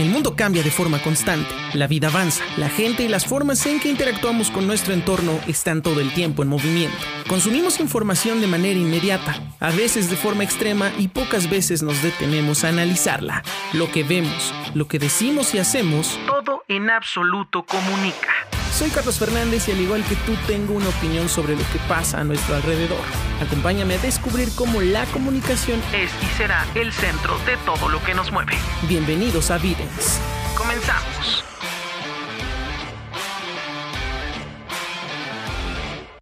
El mundo cambia de forma constante, la vida avanza, la gente y las formas en que interactuamos con nuestro entorno están todo el tiempo en movimiento. Consumimos información de manera inmediata, a veces de forma extrema y pocas veces nos detenemos a analizarla. Lo que vemos, lo que decimos y hacemos, todo en absoluto comunica. Soy Carlos Fernández y al igual que tú tengo una opinión sobre lo que pasa a nuestro alrededor. Acompáñame a descubrir cómo la comunicación es y será el centro de todo lo que nos mueve. Bienvenidos a Videns. Comenzamos.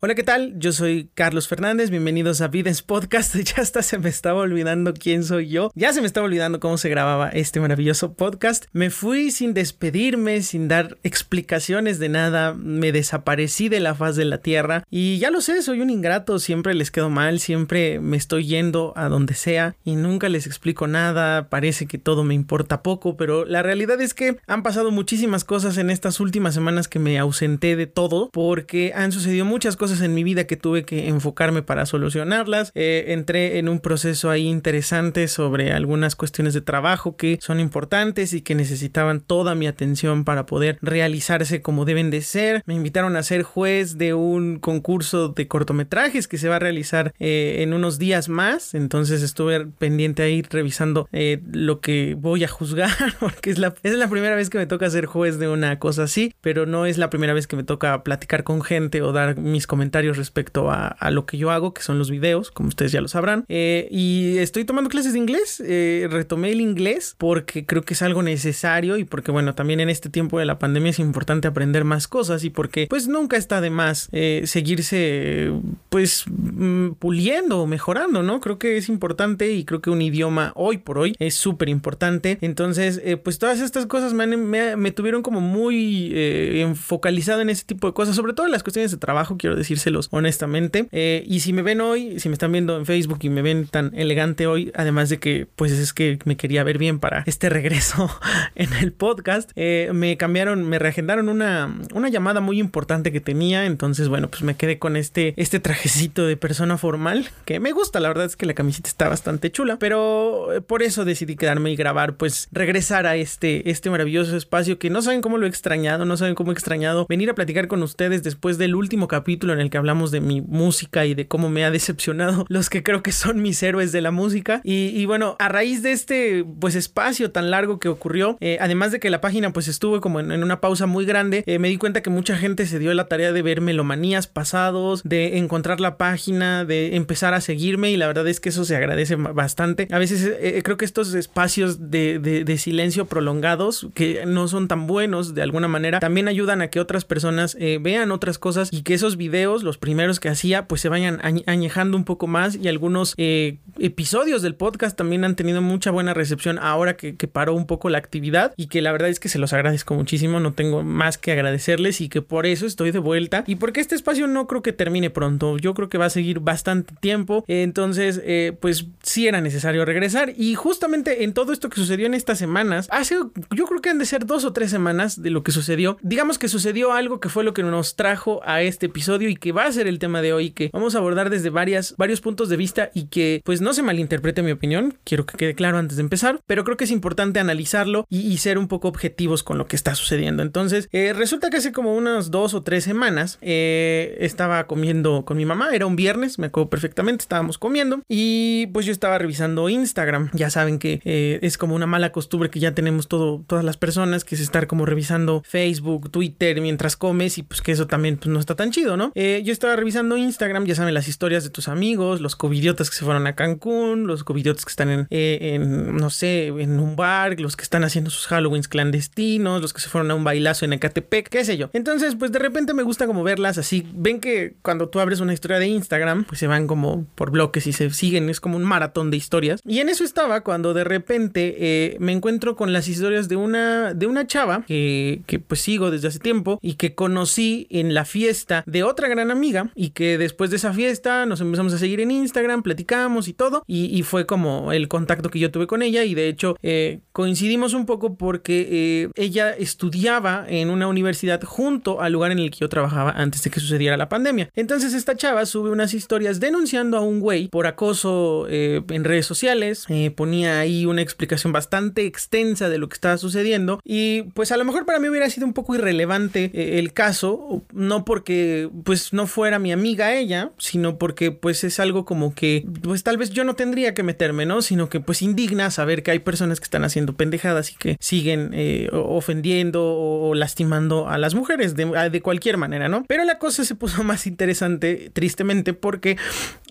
Hola, ¿qué tal? Yo soy Carlos Fernández, bienvenidos a Videns Podcast. Ya hasta se me estaba olvidando quién soy yo. Ya se me estaba olvidando cómo se grababa este maravilloso podcast. Me fui sin despedirme, sin dar explicaciones de nada. Me desaparecí de la faz de la tierra. Y ya lo sé, soy un ingrato, siempre les quedo mal, siempre me estoy yendo a donde sea y nunca les explico nada. Parece que todo me importa poco, pero la realidad es que han pasado muchísimas cosas en estas últimas semanas que me ausenté de todo porque han sucedido muchas cosas en mi vida que tuve que enfocarme para solucionarlas. Eh, entré en un proceso ahí interesante sobre algunas cuestiones de trabajo que son importantes y que necesitaban toda mi atención para poder realizarse como deben de ser. Me invitaron a ser juez de un concurso de cortometrajes que se va a realizar eh, en unos días más. Entonces estuve pendiente ahí revisando eh, lo que voy a juzgar porque es la, es la primera vez que me toca ser juez de una cosa así, pero no es la primera vez que me toca platicar con gente o dar mis comentarios comentarios respecto a, lo que yo hago, que son los videos, como ustedes ya lo sabrán. Eh, y estoy tomando clases de inglés. Eh, retomé el inglés porque creo que es algo necesario y porque, bueno, también en este tiempo de la pandemia es importante aprender más cosas y porque, pues, nunca está de más eh, seguirse, pues, mm, puliendo, mejorando, ¿no? Creo que es importante y creo que un idioma hoy por hoy es súper importante. Entonces, pues, todas estas cosas me, me tuvieron como muy focalizado en ese tipo de cosas, sobre todo en las cuestiones de trabajo, quiero decir decírselos honestamente. Eh, y si me ven hoy, si me están viendo en Facebook y me ven tan elegante hoy, además de que pues es que me quería ver bien para este regreso en el podcast, eh, me cambiaron, me reagendaron una, una llamada muy importante que tenía. Entonces, bueno, pues me quedé con este, este trajecito de persona formal que me gusta. La verdad es que la camiseta está bastante chula, pero eh, por eso decidí quedarme y grabar, pues regresar a este, este maravilloso espacio que no saben cómo lo he extrañado, no saben cómo he extrañado venir a platicar con ustedes después del último capítulo en el que hablamos de mi música y de cómo me ha decepcionado los que creo que son mis héroes de la música. Y, bueno, a raíz de este pues espacio tan largo que ocurrió, eh, además de que la página pues estuvo como en, una pausa muy grande, eh, me di cuenta que mucha gente se dio la tarea de ver melomanías pasados, de encontrar la página, de empezar a seguirme y la verdad es que eso se agradece bastante. A veces eh, creo que estos espacios de, silencio prolongados que no son tan buenos de alguna manera también ayudan a que otras personas vean otras cosas y que esos videos los primeros que hacía, pues se vayan añejando un poco más y algunos eh, episodios del podcast también han tenido mucha buena recepción ahora que, paró un poco la actividad y que la verdad es que se los agradezco muchísimo, no tengo más que agradecerles y que por eso estoy de vuelta y porque este espacio no creo que termine pronto, yo creo que va a seguir bastante tiempo, entonces eh, pues sí era necesario regresar y justamente en todo esto que sucedió en estas semanas, hace yo creo que han de ser dos o tres semanas de lo que sucedió, digamos que sucedió algo que fue lo que nos trajo a este episodio y que va a ser el tema de hoy, que vamos a abordar desde varias, varios puntos de vista y que pues no se malinterprete mi opinión, quiero que quede claro antes de empezar, pero creo que es importante analizarlo y, ser un poco objetivos con lo que está sucediendo. Entonces, eh, resulta que hace como unas dos o tres semanas eh, estaba comiendo con mi mamá, era un viernes, me acuerdo perfectamente, estábamos comiendo y pues yo estaba revisando Instagram, ya saben que eh, es como una mala costumbre que ya tenemos todo, todas las personas, que es estar como revisando Facebook, Twitter mientras comes y pues que eso también pues, no está tan chido, ¿no? Yo estaba revisando Instagram, ya saben, las historias de tus amigos, los covidiotas que se fueron a Cancún, los covidiotas que están en, eh, en, no sé, en un bar, los que están haciendo sus Halloweens clandestinos, los que se fueron a un bailazo en Ecatepec, qué sé yo. Entonces, pues de repente me gusta como verlas así. Ven que cuando tú abres una historia de Instagram, pues se van como por bloques y se siguen, es como un maratón de historias. Y en eso estaba cuando de repente eh, me encuentro con las historias de una, de una chava que, que pues sigo desde hace tiempo y que conocí en la fiesta de otra gran gran amiga y que después de esa fiesta nos empezamos a seguir en Instagram, platicamos y todo y, fue como el contacto que yo tuve con ella y de hecho eh, coincidimos un poco porque eh, ella estudiaba en una universidad junto al lugar en el que yo trabajaba antes de que sucediera la pandemia. Entonces esta chava sube unas historias denunciando a un güey por acoso eh, en redes sociales, ponía ahí una explicación bastante extensa de lo que estaba sucediendo y pues a lo mejor para mí hubiera sido un poco irrelevante el caso, no porque pues no fuera mi amiga ella, sino porque pues es algo como que pues tal vez yo no tendría que meterme, ¿no? Sino que pues indigna saber que hay personas que están haciendo pendejadas y que siguen eh, ofendiendo o lastimando a las mujeres de, de cualquier manera, ¿no? Pero la cosa se puso más interesante, tristemente, porque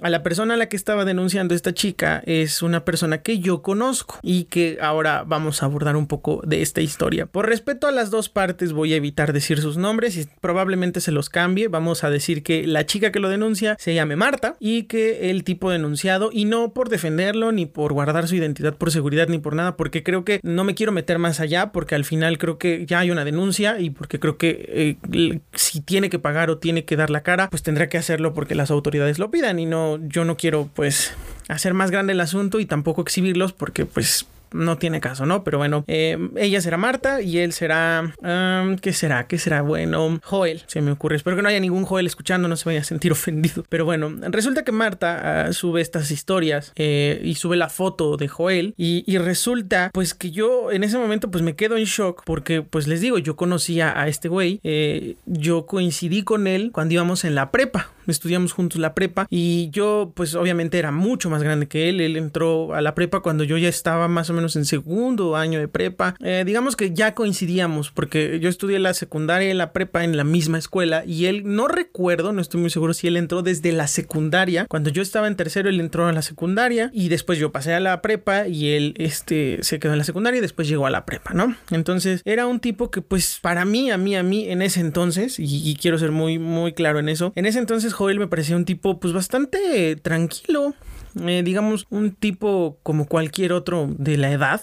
a la persona a la que estaba denunciando esta chica es una persona que yo conozco y que ahora vamos a abordar un poco de esta historia. Por respeto a las dos partes voy a evitar decir sus nombres y probablemente se los cambie. Vamos a decir que la chica que lo denuncia se llame Marta y que el tipo denunciado, y no por defenderlo, ni por guardar su identidad por seguridad, ni por nada, porque creo que no me quiero meter más allá, porque al final creo que ya hay una denuncia y porque creo que eh, si tiene que pagar o tiene que dar la cara, pues tendrá que hacerlo porque las autoridades lo pidan y no, yo no quiero pues hacer más grande el asunto y tampoco exhibirlos porque pues no tiene caso, ¿no? Pero bueno, eh, ella será Marta y él será. ¿Qué será? ¿Qué será? Bueno, Joel, se me ocurre. Espero que no haya ningún Joel escuchando, no se vaya a sentir ofendido. Pero bueno, resulta que Marta ah, sube estas historias eh, y sube la foto de Joel y, resulta, pues que yo en ese momento, pues me quedo en shock porque, pues les digo, yo conocía a este güey, eh, yo coincidí con él cuando íbamos en la prepa estudiamos juntos la prepa y yo pues obviamente era mucho más grande que él, él entró a la prepa cuando yo ya estaba más o menos en segundo año de prepa, eh, digamos que ya coincidíamos porque yo estudié la secundaria y la prepa en la misma escuela y él no recuerdo, no estoy muy seguro si él entró desde la secundaria, cuando yo estaba en tercero él entró a la secundaria y después yo pasé a la prepa y él este se quedó en la secundaria y después llegó a la prepa, ¿no? Entonces era un tipo que pues para mí, a mí, a mí en ese entonces y, y quiero ser muy muy claro en eso, en ese entonces Joel me parecía un tipo pues bastante tranquilo, eh, digamos un tipo como cualquier otro de la edad.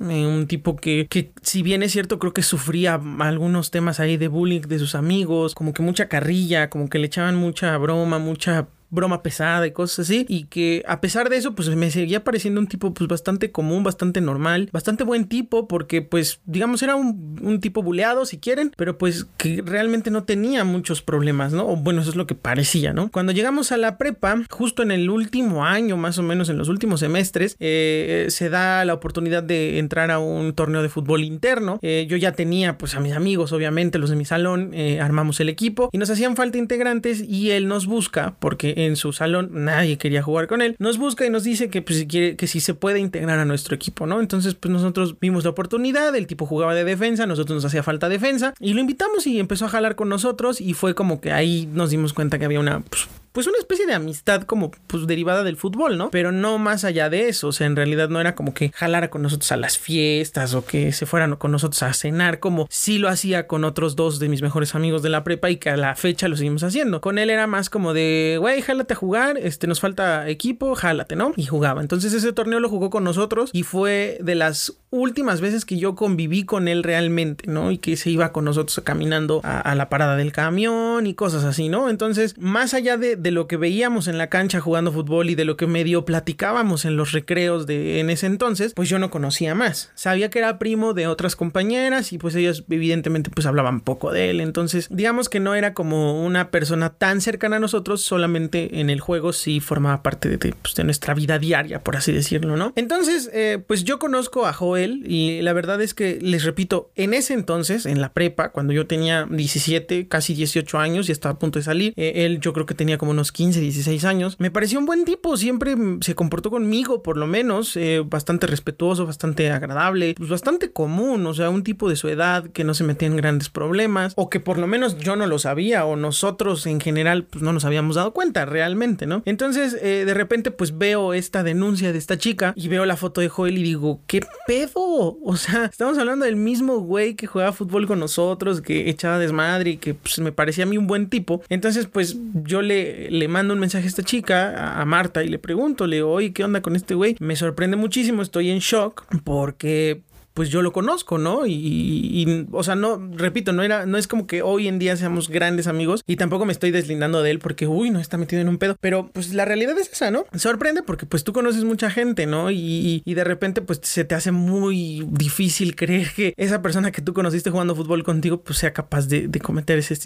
Eh, un tipo que, que, si bien es cierto, creo que sufría algunos temas ahí de bullying de sus amigos, como que mucha carrilla, como que le echaban mucha broma, mucha broma pesada y cosas así. Y que a pesar de eso, pues me seguía pareciendo un tipo pues bastante común, bastante normal, bastante buen tipo, porque pues digamos era un, un tipo buleado si quieren, pero pues que realmente no tenía muchos problemas, ¿no? O bueno, eso es lo que parecía, ¿no? Cuando llegamos a la prepa, justo en el último año, más o menos en los últimos semestres, eh, se da la oportunidad de entrar a un torneo de fútbol interno. Eh, yo ya tenía pues a mis amigos, obviamente, los de mi salón, eh, armamos el equipo y nos hacían falta integrantes y él nos busca porque en su salón, nadie quería jugar con él, nos busca y nos dice que pues, si quiere, que si se puede integrar a nuestro equipo, ¿no? Entonces, pues nosotros vimos la oportunidad, el tipo jugaba de defensa, nosotros nos hacía falta defensa y lo invitamos y empezó a jalar con nosotros y fue como que ahí nos dimos cuenta que había una pues, pues una especie de amistad como pues derivada del fútbol, ¿no? Pero no más allá de eso, o sea, en realidad no era como que jalara con nosotros a las fiestas o que se fueran con nosotros a cenar como sí lo hacía con otros dos de mis mejores amigos de la prepa y que a la fecha lo seguimos haciendo. Con él era más como de, güey, jálate a jugar, este nos falta equipo, jálate, ¿no? Y jugaba. Entonces ese torneo lo jugó con nosotros y fue de las últimas veces que yo conviví con él realmente, ¿no? Y que se iba con nosotros caminando a, la parada del camión y cosas así, ¿no? Entonces, más allá de, de, lo que veíamos en la cancha jugando fútbol y de lo que medio platicábamos en los recreos de en ese entonces, pues yo no conocía más. Sabía que era primo de otras compañeras y pues ellas evidentemente pues hablaban poco de él. Entonces, digamos que no era como una persona tan cercana a nosotros, solamente en el juego sí formaba parte de, pues, de nuestra vida diaria, por así decirlo, ¿no? Entonces, eh, pues yo conozco a Joel y la verdad es que les repito, en ese entonces, en la prepa, cuando yo tenía 17, casi 18 años y estaba a punto de salir, eh, él yo creo que tenía como unos 15, 16 años, me pareció un buen tipo, siempre se comportó conmigo por lo menos, eh, bastante respetuoso, bastante agradable, pues bastante común, o sea, un tipo de su edad que no se metía en grandes problemas o que por lo menos yo no lo sabía o nosotros en general pues no nos habíamos dado cuenta realmente, ¿no? Entonces eh, de repente pues veo esta denuncia de esta chica y veo la foto de Joel y digo, ¿qué pedo? O sea, estamos hablando del mismo güey que jugaba fútbol con nosotros, que echaba desmadre y que pues, me parecía a mí un buen tipo. Entonces, pues yo le, le mando un mensaje a esta chica, a, Marta, y le pregunto, le digo, oye, ¿qué onda con este güey? Me sorprende muchísimo, estoy en shock porque pues yo lo conozco, ¿no? Y, o sea, no, repito, no era, no es como que hoy en día seamos grandes amigos y tampoco me estoy deslindando de él porque, uy, no está metido en un pedo, pero pues la realidad es esa, ¿no? Sorprende porque pues tú conoces mucha gente, ¿no? Y, y de repente pues se te hace muy difícil creer que esa persona que tú conociste jugando fútbol contigo pues sea capaz de, de cometer ese,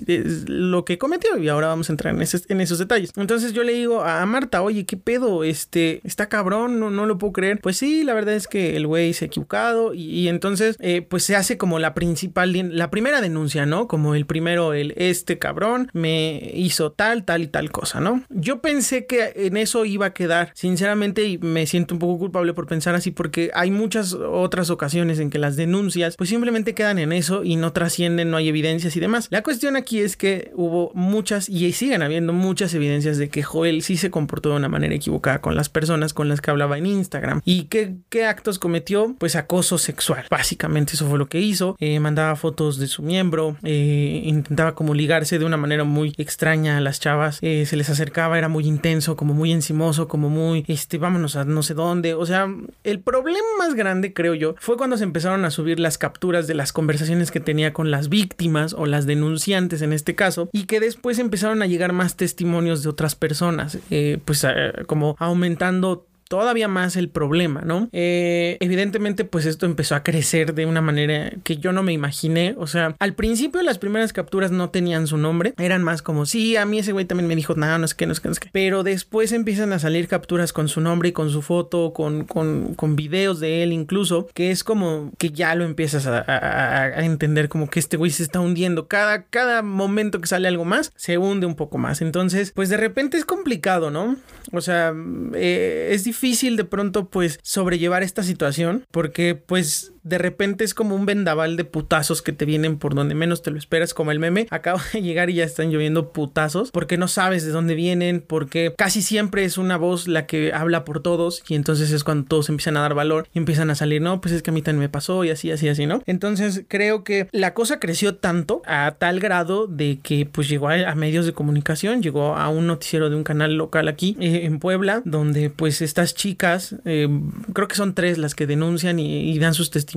lo que cometió y ahora vamos a entrar en, en esos detalles. Entonces yo le digo a Marta, oye, ¿qué pedo? Este, está cabrón, no, no lo puedo creer. Pues sí, la verdad es que el güey se ha equivocado y, entonces eh, pues se hace como la principal, la primera denuncia, ¿no? Como el primero, el este cabrón me hizo tal, tal y tal cosa, ¿no? Yo pensé que en eso iba a quedar, sinceramente, y me siento un poco culpable por pensar así porque hay muchas otras ocasiones en que las denuncias pues simplemente quedan en eso y no trascienden, no hay evidencias y demás. La cuestión aquí es que hubo muchas y siguen habiendo muchas evidencias de que Joel sí se comportó de una manera equivocada con las personas con las que hablaba en Instagram. ¿Y qué, qué actos cometió? Pues acoso sexual. Básicamente eso fue lo que hizo. Eh, mandaba fotos de su miembro, eh, intentaba como ligarse de una manera muy extraña a las chavas, eh, se les acercaba, era muy intenso, como muy encimoso, como muy, este, vámonos a no sé dónde. O sea, el problema más grande, creo yo, fue cuando se empezaron a subir las capturas de las conversaciones que tenía con las víctimas o las denunciantes en este caso, y que después empezaron a llegar más testimonios de otras personas, pues como aumentando todavía más el problema, ¿no? Eh, evidentemente, pues esto empezó a crecer de una manera que yo no me imaginé. O sea, al principio las primeras capturas no tenían su nombre, eran más como, sí, a mí ese güey también me dijo, nada, no es que, no es que, no es que. Pero después empiezan a salir capturas con su nombre y con su foto, con, con, con videos de él incluso, que es como que ya lo empiezas a, a, entender como que este güey se está hundiendo. Cada, cada momento que sale algo más, se hunde un poco más. Entonces, pues de repente es complicado, ¿no? O sea, eh, es difícil de pronto pues sobrellevar esta situación porque pues de repente es como un vendaval de putazos que te vienen por donde menos te lo esperas, como el meme. Acabo de llegar y ya están lloviendo putazos porque no sabes de dónde vienen, porque casi siempre es una voz la que habla por todos y entonces es cuando todos empiezan a dar valor y empiezan a salir, no, pues es que a mí también me pasó y así, así, así, ¿no? Entonces creo que la cosa creció tanto a tal grado de que pues llegó a, medios de comunicación, llegó a un noticiero de un canal local aquí eh, en Puebla, donde pues estas chicas, eh, creo que son tres las que denuncian y dan sus testimonios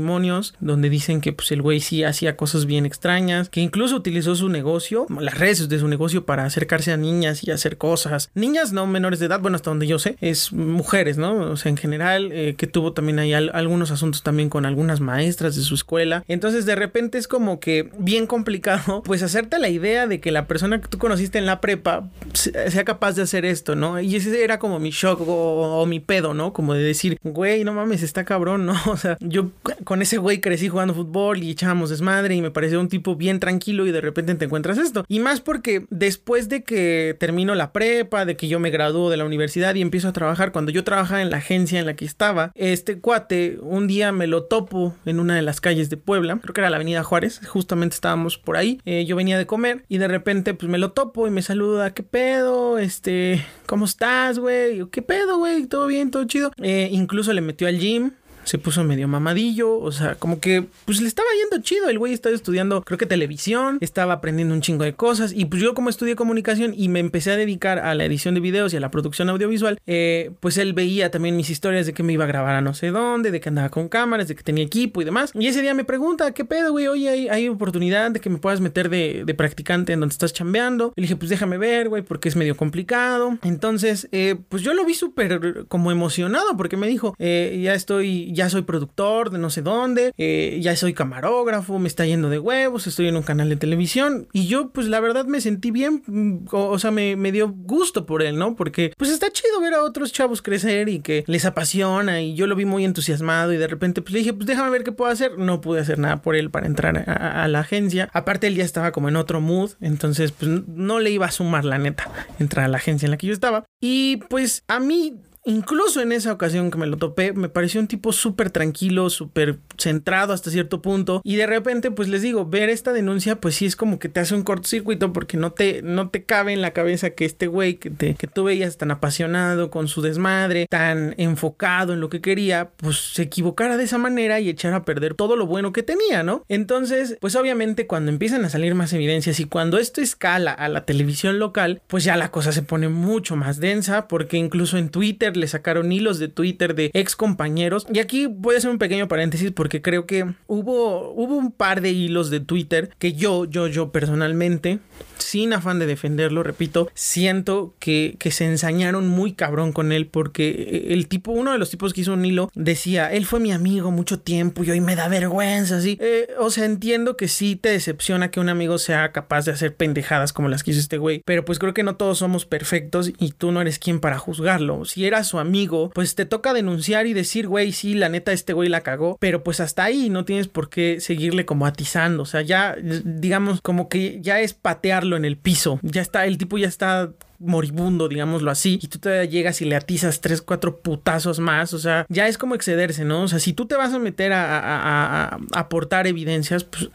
donde dicen que pues el güey sí hacía cosas bien extrañas, que incluso utilizó su negocio, las redes de su negocio para acercarse a niñas y hacer cosas. Niñas no menores de edad, bueno, hasta donde yo sé, es mujeres, ¿no? O sea, en general, eh, que tuvo también ahí algunos asuntos también con algunas maestras de su escuela. Entonces, de repente es como que bien complicado, pues hacerte la idea de que la persona que tú conociste en la prepa sea capaz de hacer esto, ¿no? Y ese era como mi shock o, o mi pedo, ¿no? Como de decir, güey, no mames, está cabrón, ¿no? O sea, yo con ese güey crecí jugando fútbol y echábamos desmadre y me pareció un tipo bien tranquilo y de repente te encuentras esto. Y más porque después de que termino la prepa, de que yo me gradúo de la universidad y empiezo a trabajar, cuando yo trabajaba en la agencia en la que estaba, este cuate un día me lo topo en una de las calles de Puebla, creo que era la avenida Juárez, justamente estábamos por ahí, eh, yo venía de comer y de repente pues me lo topo y me saluda, ¿qué pedo? Este, ¿cómo estás, güey? ¿Qué pedo, güey? ¿Todo bien? ¿Todo chido? Eh, incluso le metió al gym, se puso medio mamadillo, o sea, como que pues le estaba yendo chido, el güey estaba estudiando creo que televisión, estaba aprendiendo un chingo de cosas y pues yo como estudié comunicación y me empecé a dedicar a la edición de videos y a la producción audiovisual, eh, pues él veía también mis historias de que me iba a grabar a no sé dónde, de que andaba con cámaras, de que tenía equipo y demás. Y ese día me pregunta, ¿qué pedo, güey? Oye, hay, oportunidad de que me puedas meter de, practicante en donde estás chambeando. Y le dije, pues déjame ver, güey, porque es medio complicado. Entonces, eh, pues yo lo vi súper como emocionado porque me dijo, eh, ya estoy ya soy productor de no sé dónde, eh, ya soy camarógrafo, me está yendo de huevos, estoy en un canal de televisión y yo pues la verdad me sentí bien, mm, o, sea, me, me, dio gusto por él, ¿no? Porque pues está chido ver a otros chavos crecer y que les apasiona y yo lo vi muy entusiasmado y de repente pues le dije, pues déjame ver qué puedo hacer. No pude hacer nada por él para entrar a, a la agencia. Aparte él ya estaba como en otro mood, entonces pues no le iba a sumar la neta entrar a la agencia en la que yo estaba. Y pues a mí Incluso en esa ocasión que me lo topé, me pareció un tipo súper tranquilo, súper centrado hasta cierto punto. Y de repente, pues les digo, ver esta denuncia, pues sí es como que te hace un cortocircuito porque no te, no te cabe en la cabeza que este güey que, que tú veías tan apasionado con su desmadre, tan enfocado en lo que quería, pues se equivocara de esa manera y echara a perder todo lo bueno que tenía, ¿no? Entonces, pues obviamente cuando empiezan a salir más evidencias y cuando esto escala a la televisión local, pues ya la cosa se pone mucho más densa porque incluso en Twitter Le sacaron hilos de Twitter de ex compañeros. Y aquí voy a hacer un pequeño paréntesis porque creo que hubo, hubo un par de hilos de Twitter que yo, yo, yo personalmente, sin afán de defenderlo, repito, siento que, que se ensañaron muy cabrón con él porque el tipo, uno de los tipos que hizo un hilo, decía, él fue mi amigo mucho tiempo y hoy me da vergüenza, así. Eh, o sea, entiendo que sí te decepciona que un amigo sea capaz de hacer pendejadas como las que hizo este güey, pero pues creo que no todos somos perfectos y tú no eres quien para juzgarlo. Si era su amigo, pues te toca denunciar y decir, güey, sí, la neta, este güey la cagó, pero pues hasta ahí no tienes por qué seguirle como atizando. O sea, ya, digamos, como que ya es patearlo en el piso. Ya está, el tipo ya está moribundo, digámoslo así, y tú todavía llegas y le atizas tres, cuatro putazos más, o sea, ya es como excederse, ¿no? O sea, si tú te vas a meter a, aportar evidencias, pues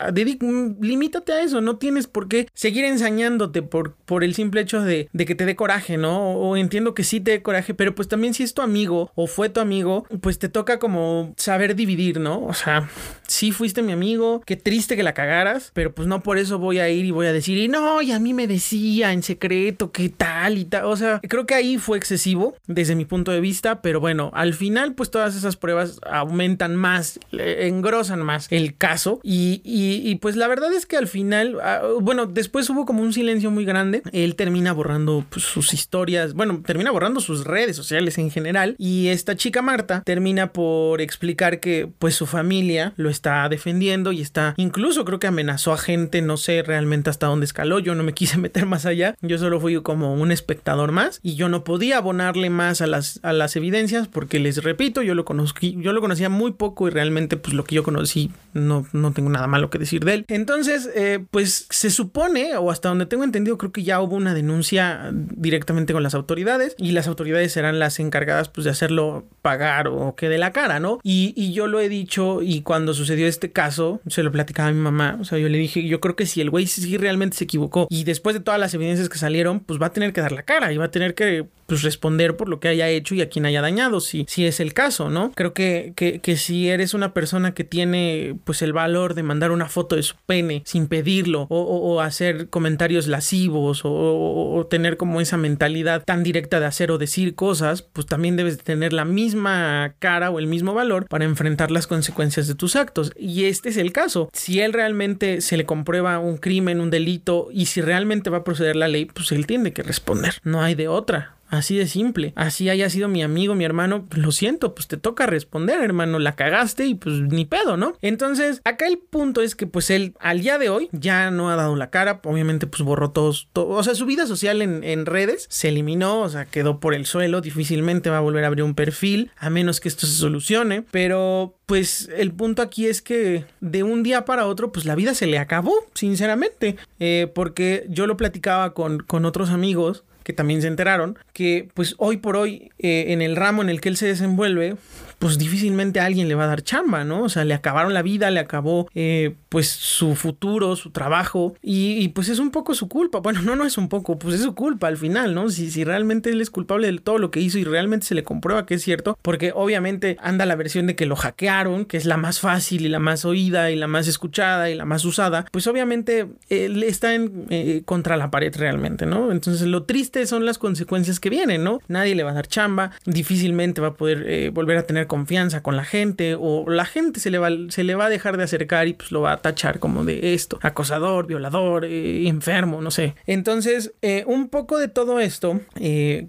limítate a eso, no tienes por qué seguir ensañándote por, por el simple hecho de, de que te dé coraje, ¿no? O, entiendo que sí te dé coraje, pero pues también si es tu amigo o fue tu amigo, pues te toca como saber dividir, ¿no? O sea, sí fuiste mi amigo, qué triste que la cagaras, pero pues no por eso voy a ir y voy a decir, y no, y a mí me decía en secreto qué tal y tal. O sea, creo que ahí fue excesivo desde mi punto de vista, pero bueno, al final pues todas esas pruebas aumentan más, engrosan más el caso y, pues la verdad es que al final, ah, bueno, después hubo como un silencio muy grande. Él termina borrando pues, sus historias, bueno, termina borrando sus redes sociales en general y esta chica Marta termina por explicar que pues su familia lo está defendiendo y está, incluso creo que amenazó a gente, no sé realmente hasta dónde escaló, yo no me quise meter más allá, yo solo fui como un un espectador más y yo no podía abonarle más a las, a las evidencias porque les repito, yo lo conocí, yo lo conocía muy poco y realmente pues lo que yo conocí no, no tengo nada malo que decir de él. Entonces, eh, pues se supone, o hasta donde tengo entendido, creo que ya hubo una denuncia directamente con las autoridades y las autoridades serán las encargadas pues de hacerlo pagar o que de la cara, ¿no? Y, y yo lo he dicho y cuando sucedió este caso, se lo platicaba a mi mamá, o sea, yo le dije, yo creo que si el güey sí realmente se equivocó y después de todas las evidencias que salieron, pues va a tener que dar la cara y va a tener que pues, responder por lo que haya hecho y a quien haya dañado, si, si es el caso, ¿no? Creo que, que, si eres una persona que tiene pues el valor de mandar una foto de su pene sin pedirlo o, hacer comentarios lascivos o, tener como esa mentalidad tan directa de hacer o decir cosas, pues también debes tener la misma cara o el mismo valor para enfrentar las consecuencias de tus actos. Y este es el caso. Si él realmente se le comprueba un crimen, un delito y si realmente va a proceder la ley, pues él tiene que responder. No hay de otra. Así de simple. Así haya sido mi amigo, mi hermano, lo siento, pues te toca responder, hermano, la cagaste y pues ni pedo, ¿no? Entonces, acá el punto es que pues él al día de hoy ya no ha dado la cara, obviamente pues borró todos, o sea, su vida social en, en, redes se eliminó, o sea, quedó por el suelo, difícilmente va a volver a abrir un perfil, a menos que esto se solucione, pero pues el punto aquí es que de un día para otro, pues la vida se le acabó, sinceramente, eh, porque yo lo platicaba con, con otros amigos que también se enteraron, que pues hoy por hoy eh, en el ramo en el que él se desenvuelve, pues difícilmente alguien le va a dar chamba, ¿no? O sea, le acabaron la vida, le acabó eh, pues su futuro, su trabajo y, pues es un poco su culpa. Bueno, no, no es un poco, pues es su culpa al final, ¿no? Si, si realmente él es culpable de todo lo que hizo y realmente se le comprueba que es cierto, porque obviamente anda la versión de que lo hackearon, que es la más fácil y la más oída y la más escuchada y la más usada, pues obviamente él está en, eh, contra la pared realmente, ¿no? Entonces lo triste son las consecuencias que vienen, ¿no? Nadie le va a dar chamba, difícilmente va a poder eh, volver a tener confianza con la gente o la gente se le va, se le va a dejar de acercar y pues lo va a tachar como de esto, acosador, violador, eh, enfermo, no sé. Entonces, eh, un poco de todo esto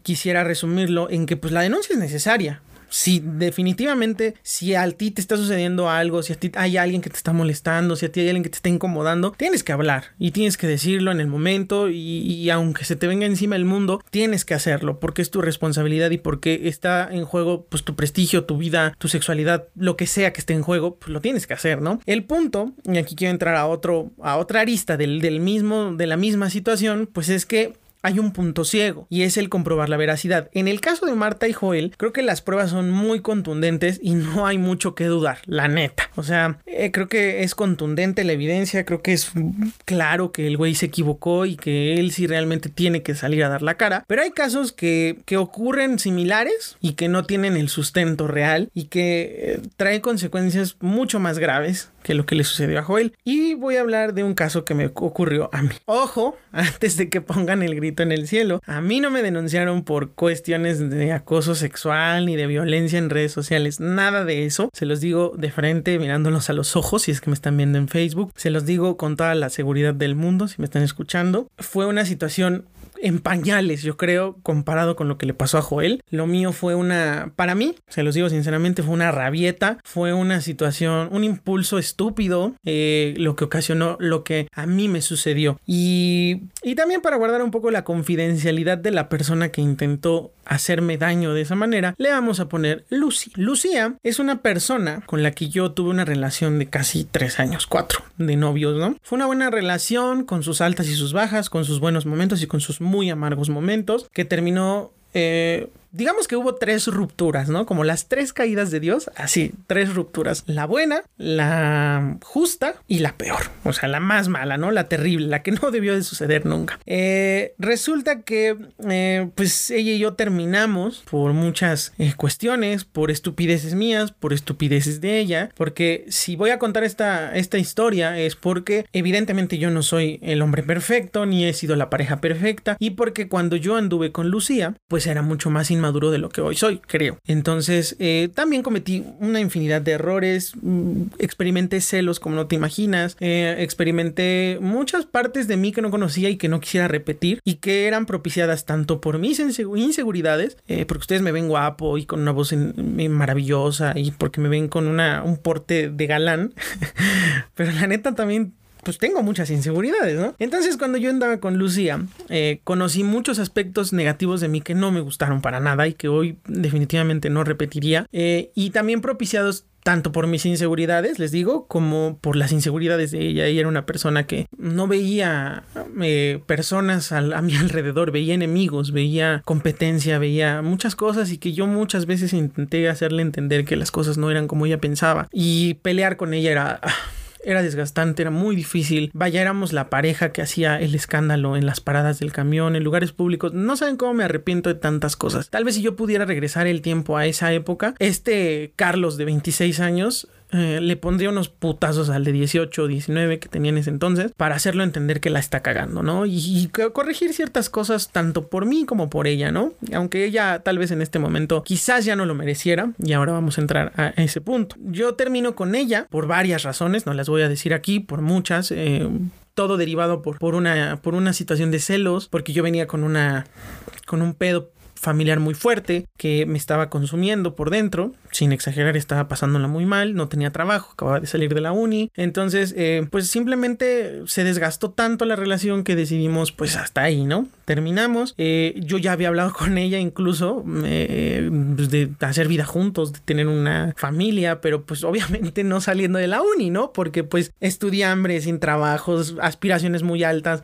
quisiera resumirlo en que pues la denuncia es necesaria si definitivamente, si a ti te está sucediendo algo, si a ti hay alguien que te está molestando, si a ti hay alguien que te está incomodando, tienes que hablar y tienes que decirlo en el momento y, aunque se te venga encima el mundo, tienes que hacerlo porque es tu responsabilidad y porque está en juego pues tu prestigio, tu vida, tu sexualidad, lo que sea que esté en juego, pues lo tienes que hacer, ¿no? El punto, y aquí quiero entrar a otro, a otra arista del, del mismo, de la misma situación, pues es que hay un punto ciego y es el comprobar la veracidad. En el caso de Marta y Joel, creo que las pruebas son muy contundentes y no hay mucho que dudar, la neta. O sea, eh, creo que es contundente la evidencia, creo que es claro que el güey se equivocó y que él sí realmente tiene que salir a dar la cara, pero hay casos que, que ocurren similares y que no tienen el sustento real y que eh, traen consecuencias mucho más graves que lo que le sucedió a Joel. Y voy a hablar de un caso que me ocurrió a mí. Ojo, antes de que pongan el grito en el cielo, a mí no me denunciaron por cuestiones de acoso sexual ni de violencia en redes sociales, nada de eso. Se los digo de frente, mirándolos a los ojos, si es que me están viendo en Facebook. Se los digo con toda la seguridad del mundo, si me están escuchando. Fue una situación en pañales, yo creo, comparado con lo que le pasó a Joel. Lo mío fue una, para mí, se los digo sinceramente, fue una rabieta, fue una situación, un impulso estúpido, eh, lo que ocasionó lo que a mí me sucedió. Y, y también para guardar un poco la confidencialidad de la persona que intentó hacerme daño de esa manera, le vamos a poner Lucy. Lucía es una persona con la que yo tuve una relación de casi tres años, cuatro, de novios, ¿no? Fue una buena relación con sus altas y sus bajas, con sus buenos momentos y con sus muy amargos momentos, que terminó eh, digamos que hubo tres rupturas, ¿no? Como las tres caídas de Dios, así, tres rupturas. La buena, la justa y la peor. O sea, la más mala, ¿no? La terrible, la que no debió de suceder nunca. Eh, resulta que, eh, pues ella y yo terminamos por muchas eh, cuestiones, por estupideces mías, por estupideces de ella, porque si voy a contar esta, esta historia es porque evidentemente yo no soy el hombre perfecto, ni he sido la pareja perfecta, y porque cuando yo anduve con Lucía, pues era mucho más inmaduro de lo que hoy soy, creo. Entonces, eh, también cometí una infinidad de errores, mm, experimenté celos como no te imaginas, eh, experimenté muchas partes de mí que no conocía y que no quisiera repetir y que eran propiciadas tanto por mis inseguridades, eh, porque ustedes me ven guapo y con una voz maravillosa y porque me ven con una, un porte de galán, pero la neta también pues tengo muchas inseguridades, ¿no? Entonces cuando yo andaba con Lucía, eh, conocí muchos aspectos negativos de mí que no me gustaron para nada y que hoy definitivamente no repetiría. Eh, y también propiciados tanto por mis inseguridades, les digo, como por las inseguridades de ella. Ella era una persona que no veía eh, personas a, a, mi alrededor, veía enemigos, veía competencia, veía muchas cosas y que yo muchas veces intenté hacerle entender que las cosas no eran como ella pensaba. Y pelear con ella era... Ah, era desgastante, era muy difícil. Vaya, éramos la pareja que hacía el escándalo en las paradas del camión, en lugares públicos. No saben cómo me arrepiento de tantas cosas. Tal vez si yo pudiera regresar el tiempo a esa época, este Carlos de 26 años eh, le pondría unos putazos al de 18 o 19 que tenía en ese entonces para hacerlo entender que la está cagando, ¿no? Y, corregir ciertas cosas tanto por mí como por ella, ¿no? Aunque ella tal vez en este momento quizás ya no lo mereciera y ahora vamos a entrar a ese punto. Yo termino con ella por varias razones, no las voy a decir aquí, por muchas. Eh, todo derivado por, por, una, por una situación de celos, porque yo venía con una con un pedo familiar muy fuerte que me estaba consumiendo por dentro, sin exagerar estaba pasándola muy mal, no tenía trabajo, acababa de salir de la uni, entonces eh, pues simplemente se desgastó tanto la relación que decidimos pues hasta ahí, ¿no? Terminamos, eh, yo ya había hablado con ella incluso eh, pues, de hacer vida juntos, de tener una familia, pero pues obviamente no saliendo de la uni, ¿no? Porque pues estudiambre, sin trabajos, aspiraciones muy altas,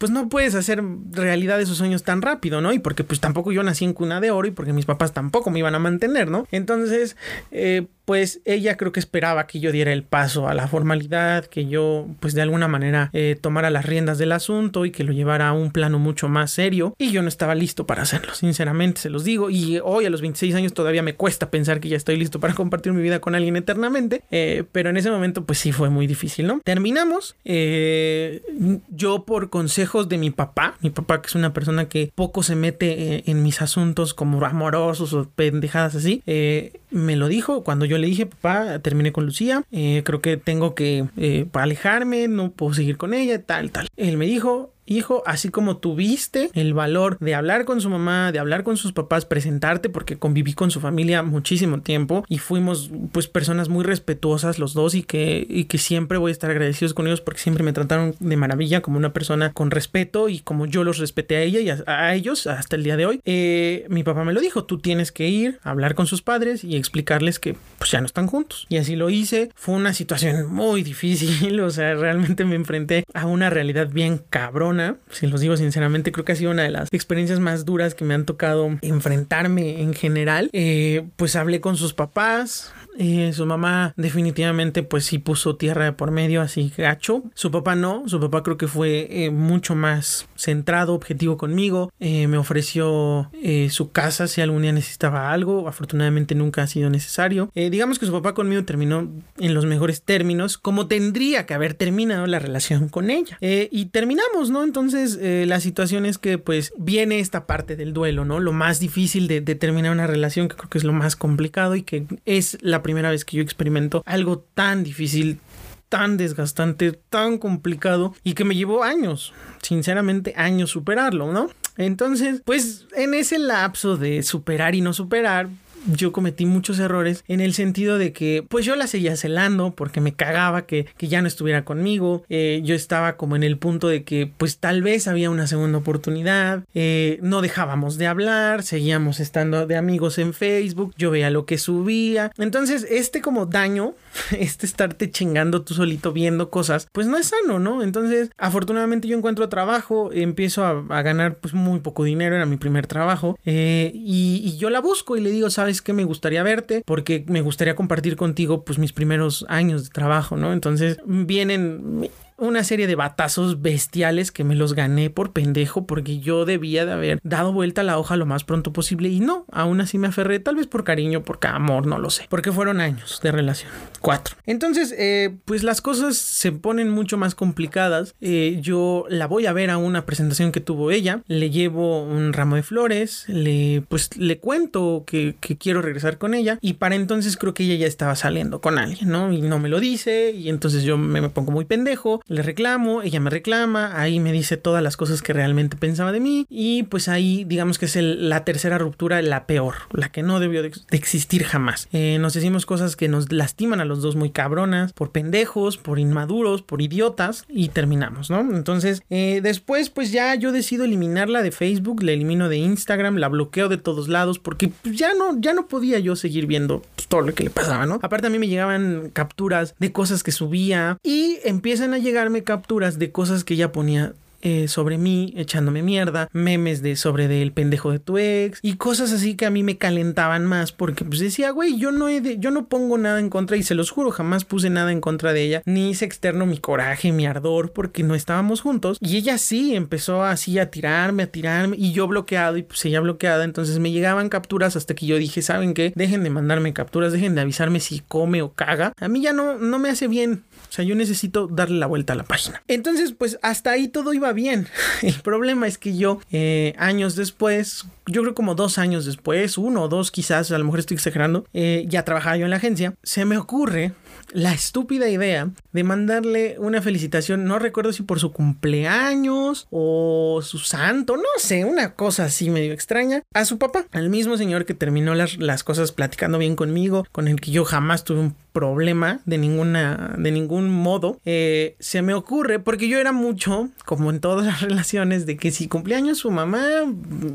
pues no puedes hacer realidad esos sueños tan rápido, ¿no? Y porque pues tampoco yo nací en cuna de oro y porque mis papás tampoco me iban a mantener, ¿no? Entonces, eh, pues ella creo que esperaba que yo diera el paso a la formalidad, que yo pues de alguna manera eh, tomara las riendas del asunto y que lo llevara a un plano mucho más serio y yo no estaba listo para hacerlo, sinceramente se los digo y hoy a los 26 años todavía me cuesta pensar que ya estoy listo para compartir mi vida con alguien eternamente, eh, pero en ese momento pues sí fue muy difícil, ¿no? Terminamos, eh, yo por consejos de mi papá, mi papá que es una persona que poco se mete en mis asuntos como amorosos o pendejadas así, eh, me lo dijo cuando yo le dije, papá, terminé con Lucía, eh, creo que tengo que eh, alejarme, no puedo seguir con ella, tal, tal. Él me dijo, hijo, así como tuviste el valor de hablar con su mamá, de hablar con sus papás, presentarte, porque conviví con su familia muchísimo tiempo y fuimos pues personas muy respetuosas los dos y que, y que siempre voy a estar agradecidos con ellos porque siempre me trataron de maravilla como una persona con respeto y como yo los respeté a ella y a, a ellos hasta el día de hoy. Eh, mi papá me lo dijo, tú tienes que ir a hablar con sus padres y explicarles que pues ya no están juntos. Y así lo hice. Fue una situación muy difícil, o sea, realmente me enfrenté a una realidad bien cabrona si los digo sinceramente, creo que ha sido una de las experiencias más duras que me han tocado enfrentarme en general. Eh, pues hablé con sus papás, eh, su mamá definitivamente pues sí puso tierra por medio así gacho. Su papá no, su papá creo que fue eh, mucho más centrado, objetivo conmigo. Eh, me ofreció su casa si algún día necesitaba algo. Afortunadamente nunca ha sido necesario. digamos que su papá conmigo terminó en los mejores términos, como tendría que haber terminado la relación con ella. y terminamos, ¿no? Entonces la situación es que pues viene esta parte del duelo, ¿no? Lo más difícil de, de terminar una relación, que creo que es lo más complicado y que es la primera vez que yo experimento algo tan difícil, tan desgastante, tan complicado y que me llevó años, sinceramente años superarlo, ¿no? Entonces, pues en ese lapso de superar y no superar, yo cometí muchos errores en el sentido de que pues yo la seguía celando porque me cagaba que, ya no estuviera conmigo. Eh, yo estaba como en el punto de que pues tal vez había una segunda oportunidad. Eh, no dejábamos de hablar, seguíamos estando de amigos en Facebook, yo veía lo que subía. Entonces este como daño, este estarte chingando tú solito viendo cosas, pues no es sano, ¿no? Entonces afortunadamente yo encuentro trabajo, empiezo a, ganar pues muy poco dinero, era mi primer trabajo eh, y, y yo la busco y le digo, ¿sabes? Es que me gustaría verte porque me gustaría compartir contigo pues mis primeros años de trabajo, ¿no? Entonces vienen una serie de batazos bestiales que me los gané por pendejo porque yo debía de haber dado vuelta la hoja lo más pronto posible y no, aún así me aferré, tal vez por cariño, por amor, no lo sé, porque fueron años de relación, cuatro. Entonces, eh, pues las cosas se ponen mucho más complicadas. Eh, yo la voy a ver a una presentación que tuvo ella, le llevo un ramo de flores, le pues le cuento que, quiero regresar con ella y para entonces creo que ella ya estaba saliendo con alguien, ¿no? Y no me lo dice y entonces yo me pongo muy pendejo le reclamo, ella me reclama, ahí me dice todas las cosas que realmente pensaba de mí y pues ahí digamos que es la tercera ruptura, la peor, la que no debió de, existir jamás. Eh, nos decimos cosas que nos lastiman a los dos muy cabronas, por pendejos, por inmaduros, por idiotas y terminamos, ¿no? Entonces eh, después pues ya yo decido eliminarla de Facebook, la elimino de Instagram, la bloqueo de todos lados porque pues, ya no, ya no podía yo seguir viendo pues, todo lo que le pasaba, ¿no? Aparte a mí me llegaban capturas de cosas que subía y empiezan a llegar capturas de cosas que ella ponía eh, sobre mí, echándome mierda, memes de sobre del pendejo de tu ex y cosas así que a mí me calentaban más porque pues decía, güey, yo no he de, yo no pongo nada en contra y se los juro, jamás puse nada en contra de ella, ni hice externo mi coraje, mi ardor porque no estábamos juntos y ella sí empezó así a tirarme, a tirarme y yo bloqueado y pues ella bloqueada, entonces me llegaban capturas hasta que yo dije, ¿saben qué? Dejen de mandarme capturas, dejen de avisarme si come o caga. A mí ya no no me hace bien o sea, yo necesito darle la vuelta a la página. Entonces, pues hasta ahí todo iba bien. El problema es que yo, eh, años después, yo creo como dos años después, uno o dos quizás, a lo mejor estoy exagerando, eh, ya trabajaba yo en la agencia, se me ocurre la estúpida idea de mandarle una felicitación, no recuerdo si por su cumpleaños o su santo, no sé, una cosa así medio extraña, a su papá, al mismo señor que terminó las, las cosas platicando bien conmigo, con el que yo jamás tuve un problema de ninguna de ningún modo eh, se me ocurre porque yo era mucho como en todas las relaciones de que si cumpleaños su mamá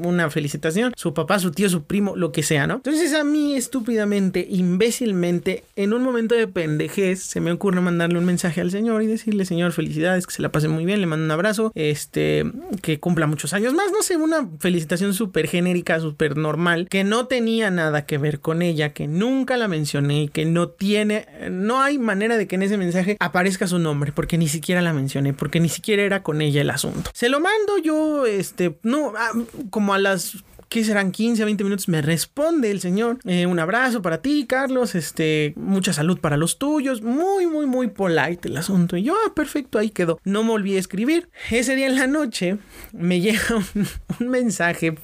una felicitación su papá, su tío, su primo, lo que sea, ¿no? Entonces a mí estúpidamente, imbécilmente, en un momento de pendejez, se me ocurre mandarle un mensaje al señor y decirle, señor, felicidades, que se la pase muy bien, le mando un abrazo, este, que cumpla muchos años más, no sé, una felicitación súper genérica, súper normal, que no tenía nada que ver con ella, que nunca la mencioné y que no tiene, no hay manera de que en ese mensaje aparezca su nombre, porque ni siquiera la mencioné, porque ni siquiera era con ella el asunto. Se lo mando yo, este, no, ah, como a las ¿qué serán 15 a 20 minutos? Me responde el señor, eh, un abrazo para ti, Carlos, este, mucha salud para los tuyos, muy, muy, muy polite el asunto. Y yo, ah, perfecto, ahí quedó. No me olvidé escribir. Ese día en la noche me llega un, un mensaje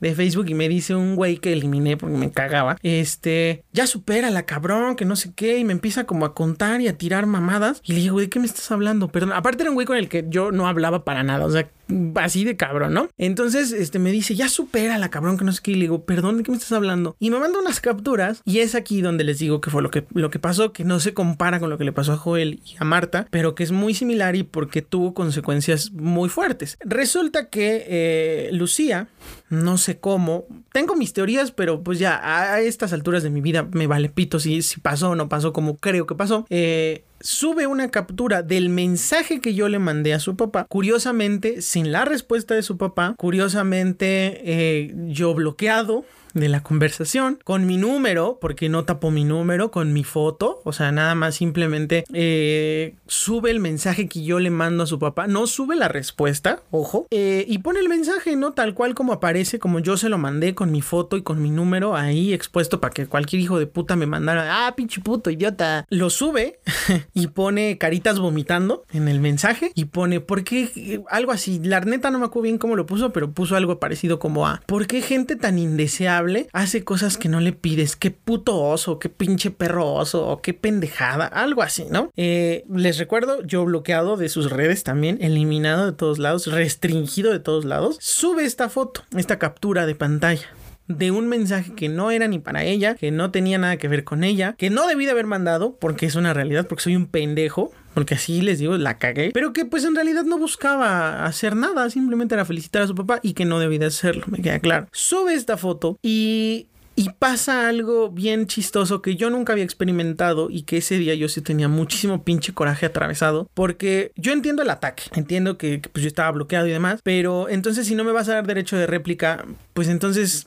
de Facebook y me dice un güey que eliminé porque me cagaba, este, ya supera la cabrón, que no sé qué, y me empieza como a contar y a tirar mamadas. Y le digo, ¿de qué me estás hablando? Perdón, aparte era un güey con el que yo no hablaba para nada, o sea, así de cabrón, ¿no? Entonces, este me dice, ya supera la cabrón, que no sé qué. Y le digo, perdón, ¿de qué me estás hablando? Y me manda unas capturas y es aquí donde les digo que fue lo que, lo que pasó, que no se compara con lo que le pasó a Joel y a Marta, pero que es muy similar y porque tuvo consecuencias muy fuertes. Resulta que eh, Lucía, no sé cómo, tengo mis teorías, pero pues ya a estas alturas de mi vida me vale pito si, si pasó o no pasó como creo que pasó. Eh, sube una captura del mensaje que yo le mandé a su papá, curiosamente sin la respuesta de su papá, curiosamente eh, yo bloqueado de la conversación con mi número, porque no tapo mi número, con mi foto, o sea, nada más simplemente eh, sube el mensaje que yo le mando a su papá, no sube la respuesta, ojo, eh, y pone el mensaje, ¿no? Tal cual como aparece, como yo se lo mandé con mi foto y con mi número ahí expuesto para que cualquier hijo de puta me mandara, ah, pinche puto, idiota. Lo sube y pone caritas vomitando en el mensaje y pone, ¿por qué? Algo así, la neta no me acuerdo bien cómo lo puso, pero puso algo parecido como a, ¿por qué gente tan indeseable? Hace cosas que no le pides. Qué puto oso, qué pinche perro oso, qué pendejada, algo así, ¿no? Eh, les recuerdo, yo bloqueado de sus redes también, eliminado de todos lados, restringido de todos lados. Sube esta foto, esta captura de pantalla de un mensaje que no era ni para ella, que no tenía nada que ver con ella, que no debí de haber mandado porque es una realidad, porque soy un pendejo, porque así les digo, la cagué, pero que pues en realidad no buscaba hacer nada, simplemente era felicitar a su papá y que no debía de hacerlo, me queda claro. Sube esta foto y y pasa algo bien chistoso que yo nunca había experimentado y que ese día yo sí tenía muchísimo pinche coraje atravesado. Porque yo entiendo el ataque, entiendo que, que, pues yo estaba bloqueado y demás. Pero entonces si no me vas a dar derecho de réplica, pues entonces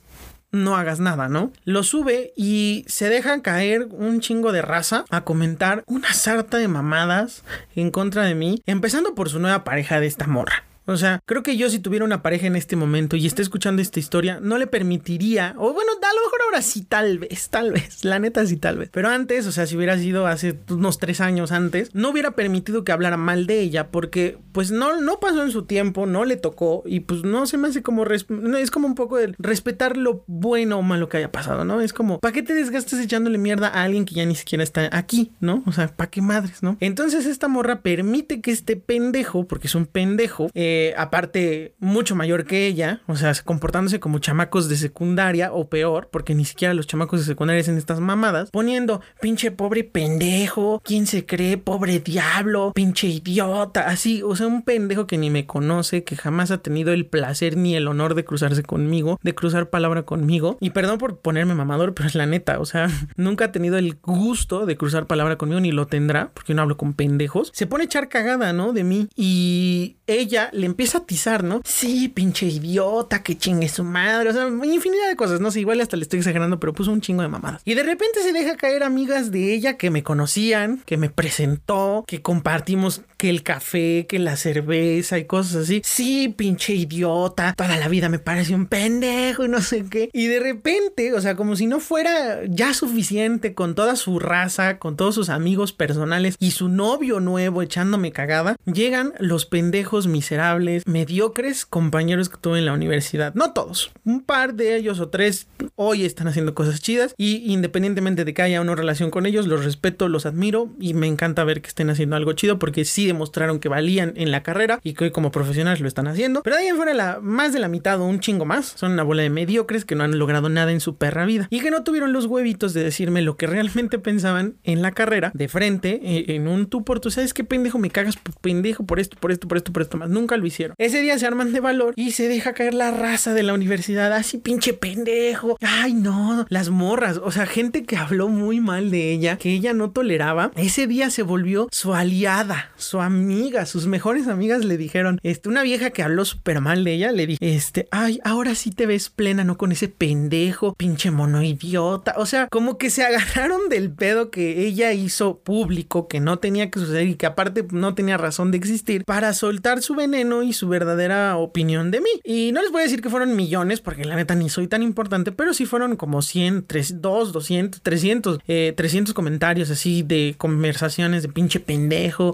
no hagas nada, ¿no? Lo sube y se dejan caer un chingo de raza a comentar una sarta de mamadas en contra de mí, empezando por su nueva pareja de esta morra. O sea, creo que yo si tuviera una pareja en este momento y esté escuchando esta historia, no le permitiría, o bueno, a lo mejor ahora sí, tal vez, tal vez, la neta sí, tal vez. Pero antes, o sea, si hubiera sido hace unos tres años antes, no hubiera permitido que hablara mal de ella porque pues no, no pasó en su tiempo, no le tocó y pues no se me hace como, es como un poco de respetar lo bueno o malo que haya pasado, ¿no? Es como, ¿para qué te desgastas echándole mierda a alguien que ya ni siquiera está aquí, ¿no? O sea, ¿para qué madres, ¿no? Entonces esta morra permite que este pendejo, porque es un pendejo, eh, eh, aparte mucho mayor que ella, o sea, comportándose como chamacos de secundaria o peor, porque ni siquiera los chamacos de secundaria hacen estas mamadas, poniendo pinche pobre pendejo, ¿quién se cree? Pobre diablo, pinche idiota, así, o sea, un pendejo que ni me conoce, que jamás ha tenido el placer ni el honor de cruzarse conmigo, de cruzar palabra conmigo, y perdón por ponerme mamador, pero es la neta, o sea, nunca ha tenido el gusto de cruzar palabra conmigo, ni lo tendrá, porque no hablo con pendejos, se pone a echar cagada, ¿no? De mí, y ella empieza a atizar, ¿no? Sí, pinche idiota, que chingue su madre. O sea, infinidad de cosas, no sé, igual hasta le estoy exagerando, pero puso un chingo de mamadas. Y de repente se deja caer amigas de ella que me conocían, que me presentó, que compartimos que el café, que la cerveza y cosas así. Sí, pinche idiota, toda la vida me parece un pendejo y no sé qué. Y de repente, o sea, como si no fuera ya suficiente con toda su raza, con todos sus amigos personales y su novio nuevo echándome cagada, llegan los pendejos miserables, mediocres compañeros que tuve en la universidad. No todos, un par de ellos o tres hoy están haciendo cosas chidas y independientemente de que haya una relación con ellos, los respeto, los admiro y me encanta ver que estén haciendo algo chido porque sí demostraron que valían en la carrera y que hoy como profesionales lo están haciendo. Pero ahí en fuera la, más de la mitad o un chingo más son una bola de mediocres que no han logrado nada en su perra vida y que no tuvieron los huevitos de decirme lo que realmente pensaban en la carrera de frente eh, en un tú por tú. ¿Sabes qué pendejo me cagas? Pendejo por esto, por esto, por esto, por esto más. Nunca lo hicieron. Ese día se arman de valor y se deja caer la raza de la universidad. Así pinche pendejo. Ay, no. Las morras. O sea, gente que habló muy mal de ella, que ella no toleraba. Ese día se volvió su aliada, su amiga. Sus mejores amigas le dijeron, este, una vieja que habló súper mal de ella, le dije, este, ay, ahora sí te ves plena, no con ese pendejo, pinche mono idiota. O sea, como que se agarraron del pedo que ella hizo público, que no tenía que suceder y que aparte no tenía razón de existir, para soltar su veneno y su verdadera opinión de mí. Y no les voy a decir que fueron millones, porque la neta ni soy tan importante, pero sí fueron como 100, 3, 2, 200, 300, eh, 300 comentarios así de conversaciones de pinche pendejo.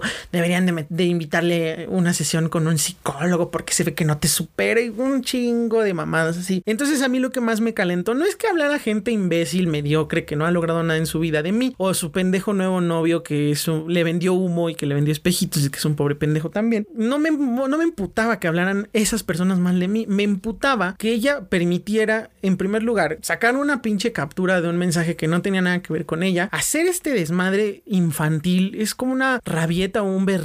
De, de, invitarle una sesión con un psicólogo porque se ve que no te supera y un chingo de mamadas así. Entonces a mí lo que más me calentó no es que hablara gente imbécil, mediocre, que no ha logrado nada en su vida de mí, o su pendejo nuevo novio que le vendió humo y que le vendió espejitos y que es un pobre pendejo también. No me, no me emputaba que hablaran esas personas mal de mí, me emputaba que ella permitiera, en primer lugar, sacar una pinche captura de un mensaje que no tenía nada que ver con ella, hacer este desmadre infantil, es como una rabieta o un berrinche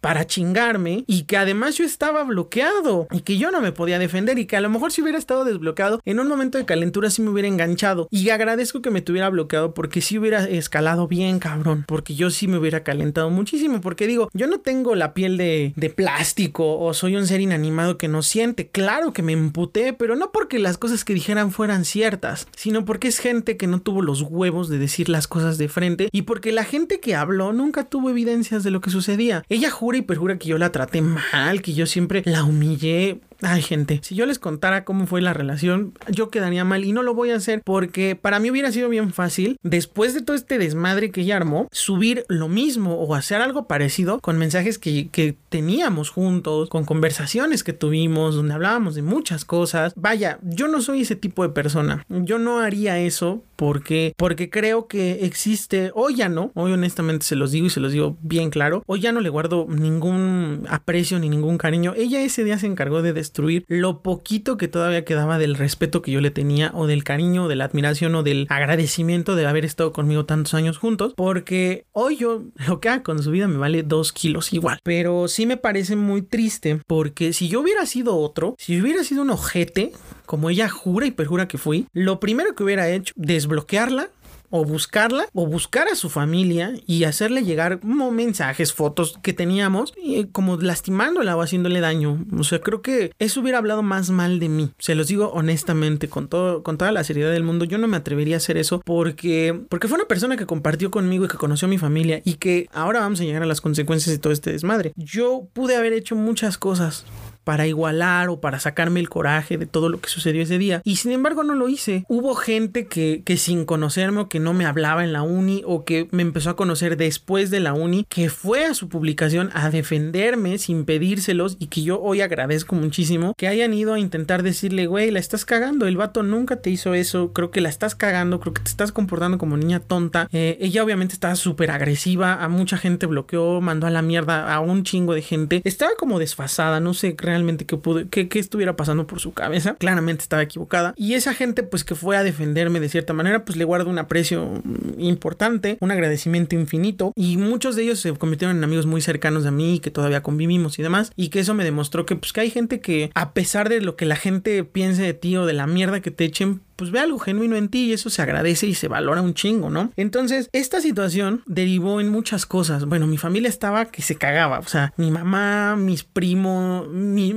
para chingar desahogarme y que además yo estaba bloqueado y que yo no me podía defender y que a lo mejor si hubiera estado desbloqueado en un momento de calentura sí me hubiera enganchado. Y agradezco que me tuviera bloqueado porque sí hubiera escalado bien cabrón porque yo sí me hubiera calentado muchísimo porque digo yo no tengo la piel de, de plástico o soy un ser inanimado que no siente. Claro que me emputé pero no porque las cosas que dijeran fueran ciertas sino porque es gente que no tuvo los huevos de decir las cosas de frente y porque la gente que habló nunca tuvo evidencias de lo que sucedía ella jura y perjura que yo la traté mal que yo siempre la humillé Ay, gente, si yo les contara cómo fue la relación, yo quedaría mal y no lo voy a hacer porque para mí hubiera sido bien fácil, después de todo este desmadre que ella armó, subir lo mismo o hacer algo parecido con mensajes que, que teníamos juntos, con conversaciones que tuvimos, donde hablábamos de muchas cosas. Vaya, yo no soy ese tipo de persona. Yo no haría eso porque, porque creo que existe, hoy ya no, hoy honestamente se los digo y se los digo bien claro, hoy ya no le guardo ningún aprecio ni ningún cariño. Ella ese día se encargó de destruir lo poquito que todavía quedaba del respeto que yo le tenía o del cariño, de la admiración o del agradecimiento de haber estado conmigo tantos años juntos, porque hoy yo lo que haga con su vida me vale dos kilos igual, pero sí me parece muy triste porque si yo hubiera sido otro, si hubiera sido un ojete, como ella jura y perjura que fui, lo primero que hubiera hecho, desbloquearla, o buscarla o buscar a su familia y hacerle llegar mensajes, fotos que teníamos y como lastimándola o haciéndole daño. O sea, creo que eso hubiera hablado más mal de mí. Se los digo honestamente, con todo, con toda la seriedad del mundo, yo no me atrevería a hacer eso porque, porque fue una persona que compartió conmigo y que conoció a mi familia y que ahora vamos a llegar a las consecuencias de todo este desmadre. Yo pude haber hecho muchas cosas para igualar o para sacarme el coraje de todo lo que sucedió ese día. Y sin embargo no lo hice. Hubo gente que, que sin conocerme o que no me hablaba en la uni o que me empezó a conocer después de la uni, que fue a su publicación a defenderme sin pedírselos y que yo hoy agradezco muchísimo que hayan ido a intentar decirle, güey, la estás cagando, el vato nunca te hizo eso, creo que la estás cagando, creo que te estás comportando como niña tonta. Eh, ella obviamente estaba súper agresiva, a mucha gente bloqueó, mandó a la mierda a un chingo de gente. Estaba como desfasada, no sé, realmente qué, pudo, qué, estuviera pasando por su cabeza. Claramente estaba equivocada. Y esa gente, pues que fue a defenderme de cierta manera, pues le guardo un aprecio importante, un agradecimiento infinito. Y muchos de ellos se convirtieron en amigos muy cercanos a mí, que todavía convivimos y demás. Y que eso me demostró que, pues, que hay gente que, a pesar de lo que la gente piense de ti o de la mierda que te echen, pues ve algo genuino en ti y eso se agradece y se valora un chingo, ¿no? Entonces, esta situación derivó en muchas cosas. Bueno, mi familia estaba que se cagaba, o sea, mi mamá, mis primos,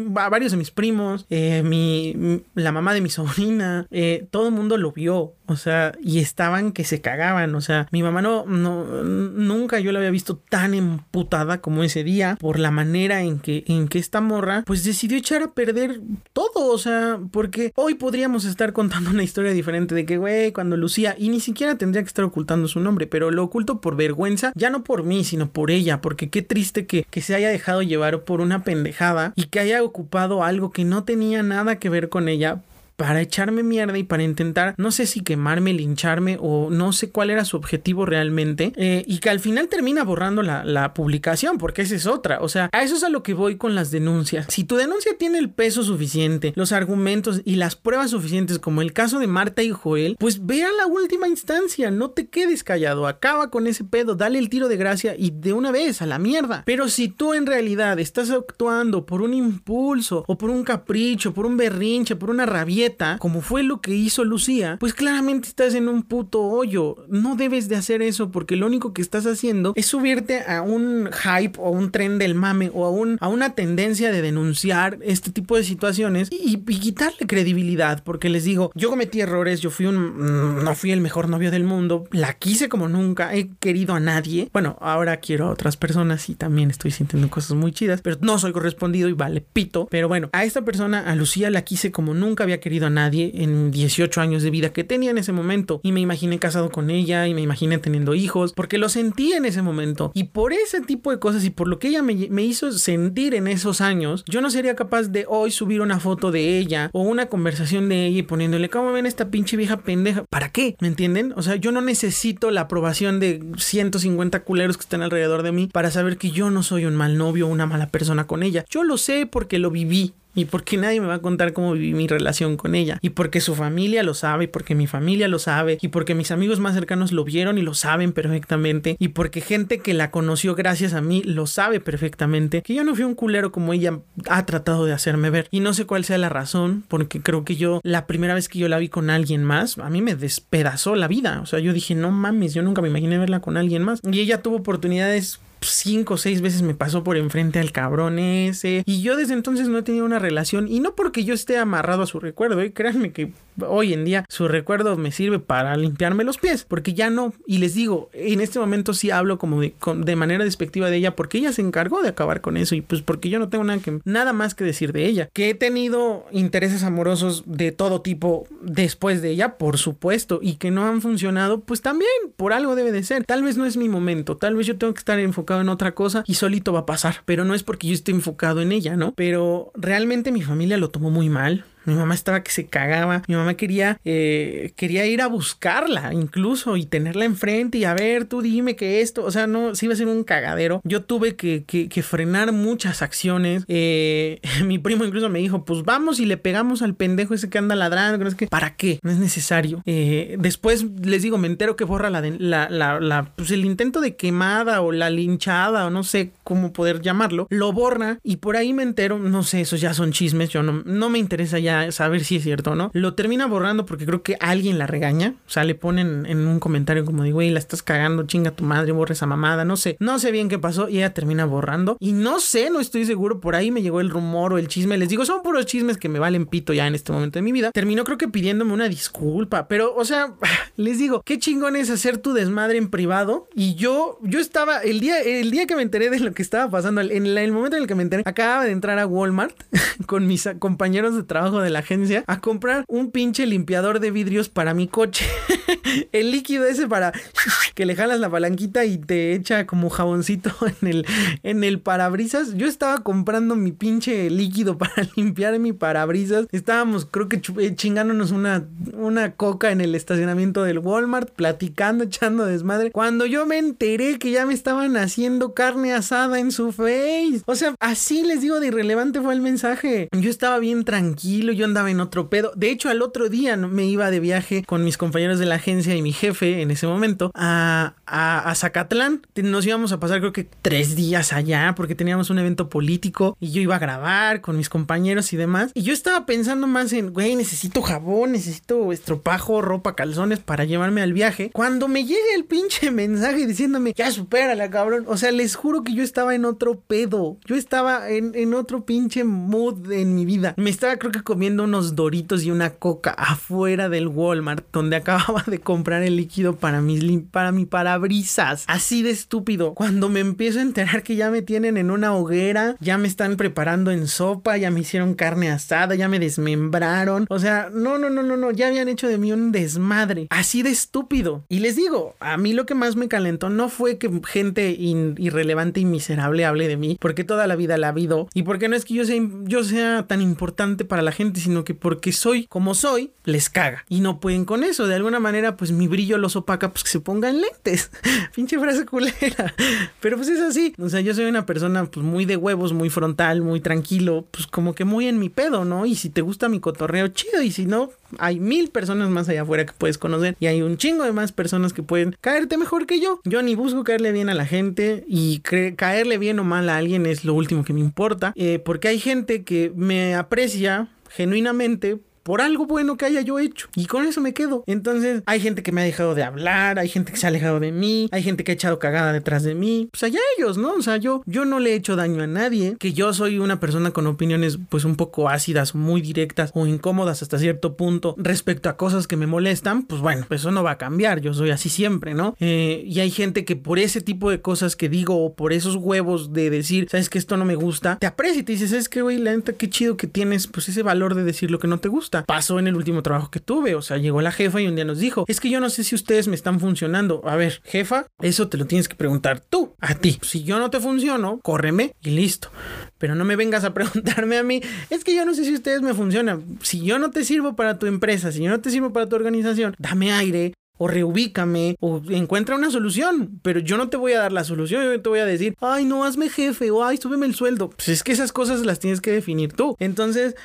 varios de mis primos, eh, mi, la mamá de mi sobrina, eh, todo el mundo lo vio, o sea, y estaban que se cagaban, o sea, mi mamá no, no, nunca yo la había visto tan emputada como ese día por la manera en que, en que esta morra, pues decidió echar a perder todo, o sea, porque hoy podríamos estar contando una historia historia diferente de que, güey, cuando Lucía, y ni siquiera tendría que estar ocultando su nombre, pero lo oculto por vergüenza, ya no por mí, sino por ella, porque qué triste que, que se haya dejado llevar por una pendejada y que haya ocupado algo que no tenía nada que ver con ella para echarme mierda y para intentar, no sé si quemarme, lincharme o no sé cuál era su objetivo realmente, eh, y que al final termina borrando la, la, publicación, porque esa es otra. O sea, a eso es a lo que voy con las denuncias. Si tu denuncia tiene el peso suficiente, los argumentos y las pruebas suficientes, como el caso de Marta y Joel, pues ve a la última instancia, no te quedes callado, acaba con ese pedo, dale el tiro de gracia y de una vez a la mierda. Pero si tú en realidad estás actuando por un impulso o por un capricho, por un berrinche, por una rabia, como fue lo que hizo Lucía, pues claramente estás en un puto hoyo. No debes de hacer eso porque lo único que estás haciendo es subirte a un hype o un tren del mame o a, un, a una tendencia de denunciar este tipo de situaciones y, quitarle credibilidad. Porque les digo, yo cometí errores, yo fui un... No fui el mejor novio del mundo, la quise como nunca, he querido a nadie. Bueno, ahora quiero a otras personas y también estoy sintiendo cosas muy chidas, pero no soy correspondido y vale pito. Pero bueno, a esta persona, a Lucía, la quise como nunca había querido a nadie en 18 años de vida que tenía en ese momento. Y me imaginé casado con ella y me imaginé teniendo hijos porque lo sentí en ese momento. Y por ese tipo de cosas y por lo que ella me, me hizo sentir en esos años, yo no sería capaz de hoy subir una foto de ella o una conversación de ella y poniéndole, ¿cómo ven esta pinche vieja pendeja? ¿Para qué? ¿Me entienden? O sea, yo no necesito la aprobación de 150 culeros que están alrededor de mí para saber que yo no soy un mal novio o una mala persona con ella. Yo lo sé porque lo viví y porque nadie me va a contar cómo viví mi relación con ella y porque su familia lo sabe y porque mi familia lo sabe y porque mis amigos más cercanos lo vieron y lo saben perfectamente y porque gente que la conoció gracias a mí lo sabe perfectamente que yo no fui un culero como ella ha tratado de hacerme ver. Y no sé cuál sea la razón porque creo que yo la primera vez que yo la vi con alguien más a mí me despedazó la vida. O sea yo dije no mames yo nunca me imaginé verla con alguien más y ella tuvo oportunidades cinco o seis veces me pasó por enfrente al cabrón ese. Y yo desde entonces no he tenido una relación. Y no porque yo esté amarrado a su recuerdo, ¿eh? créanme que hoy en día su recuerdo me sirve para limpiarme los pies. Porque ya no. Y les digo, en este momento sí hablo como de, de manera despectiva de ella. Porque ella se encargó de acabar con eso. Y pues porque yo no tengo nada, nada más que decir de ella. Que he tenido intereses amorosos de todo tipo después de ella, por supuesto. Y que no han funcionado, pues también por algo debe de ser. Tal vez no es mi momento. Tal vez yo tengo que estar enfocado en otra cosa y solito va a pasar. Pero no es porque yo esté enfocado en ella, ¿no? Pero realmente mi familia lo tomó muy mal. Mi mamá estaba que se cagaba. Mi mamá quería, eh, quería ir a buscarla incluso y tenerla enfrente y a ver, tú dime que esto, o sea, no, sí iba a ser un cagadero. Yo tuve que, frenar muchas acciones. Eh, mi primo incluso me dijo, pues vamos y le pegamos al pendejo ese que anda ladrando. Es que, ¿para qué? No es necesario. Eh, después les digo, me entero que borra la, la, la, la, pues el intento de quemada o la linchada o no sé cómo poder llamarlo. Lo borra y por ahí me entero, no sé, esos ya son chismes. Yo no, no me interesa ya saber si es cierto o no. Lo termina borrando porque creo que alguien la regaña. O sea, le ponen en un comentario como digo, güey, la estás cagando, chinga tu madre, borra esa mamada. No sé, no sé bien qué pasó y ella termina borrando. Y no sé, no estoy seguro. Por ahí me llegó el rumor o el chisme. Les digo, son puros chismes que me valen pito ya en este momento de mi vida. Terminó creo que pidiéndome una disculpa. Pero, o sea, les digo, qué chingón es hacer tu desmadre en privado. Y yo, yo estaba, el día, el día que me enteré de lo que estaba pasando, en el momento en el que me enteré, acababa de entrar a Walmart con mis compañeros de trabajo de la agencia a comprar un pinche limpiador de vidrios para mi coche. el líquido ese para que le jalas la palanquita y te echa como jaboncito en el, en el parabrisas. Yo estaba comprando mi pinche líquido para limpiar mi parabrisas. Estábamos, creo que eh, chingándonos una, una coca en el estacionamiento del Walmart, platicando, echando desmadre. Cuando yo me enteré que ya me estaban haciendo carne asada en su face. O sea, así les digo de irrelevante fue el mensaje. Yo estaba bien tranquilo, yo andaba en otro pedo. De hecho, al otro día me iba de viaje con mis compañeros de la agencia y mi jefe en ese momento a, a, Zacatlán. Nos íbamos a pasar creo que tres días allá porque teníamos un evento político y yo iba a grabar con mis compañeros y demás. Y yo estaba pensando más en, güey, necesito jabón, necesito estropajo, ropa, calzones para llevarme al viaje. Cuando me llega el pinche mensaje diciéndome, ya supérala, cabrón. O sea, les juro que yo estaba en otro pedo. Yo estaba en, en otro pinche mood en mi vida. Me estaba creo que comiendo unos doritos y una coca afuera del Walmart donde acababa de comprar el líquido para mis para mi parabrisas. Así de estúpido. Cuando me empiezo a enterar que ya me tienen en una hoguera, ya me están preparando en sopa, ya me hicieron carne asada, ya me desmembraron. O sea, no, no, no, no, no, ya habían hecho de mí un desmadre. Así de estúpido. Y les digo, a mí lo que más me calentó no fue que gente irrelevante y miserable hable de mí, porque toda la vida la ha habido. Y porque no es que yo sea, yo sea tan importante para la gente, sino que porque soy como soy, les caga. Y no pueden con eso. De alguna manera, pues mi brillo los opaca, pues que se pongan lentes. Pinche frase culera. Pero pues es así. O sea, yo soy una persona pues muy de huevos, muy frontal, muy tranquilo, pues como que muy en mi pedo, ¿no? Y si te gusta mi cotorreo, chido. Y si no, hay mil personas más allá afuera que puedes conocer. Y hay un chingo de más personas que pueden caerte mejor que yo. Yo ni busco caerle bien a la gente. Y caerle bien o mal a alguien es lo último que me importa. Eh, porque hay gente que me aprecia genuinamente por algo bueno que haya yo hecho. Y con eso me quedo. Entonces, hay gente que me ha dejado de hablar, hay gente que se ha alejado de mí, hay gente que ha echado cagada detrás de mí. Pues allá ellos, ¿no? O sea, yo, yo no le he hecho daño a nadie. Que yo soy una persona con opiniones pues un poco ácidas, muy directas o incómodas hasta cierto punto respecto a cosas que me molestan, pues bueno, eso no va a cambiar. Yo soy así siempre, ¿no? Eh, y hay gente que por ese tipo de cosas que digo o por esos huevos de decir, sabes que esto no me gusta, te aprecia y te dices, es que, güey, la neta, qué chido que tienes pues ese valor de decir lo que no te gusta. Pasó en el último trabajo que tuve. O sea, llegó la jefa y un día nos dijo, es que yo no sé si ustedes me están funcionando. A ver, jefa, eso te lo tienes que preguntar tú, a ti. Si yo no te funciono, córreme y listo. Pero no me vengas a preguntarme a mí, es que yo no sé si ustedes me funcionan. Si yo no te sirvo para tu empresa, si yo no te sirvo para tu organización, dame aire, o reubícame o encuentra una solución, pero yo no te voy a dar la solución, yo te voy a decir, ay, no, hazme jefe o ay, súbeme el sueldo. Pues es que esas cosas las tienes que definir tú. Entonces,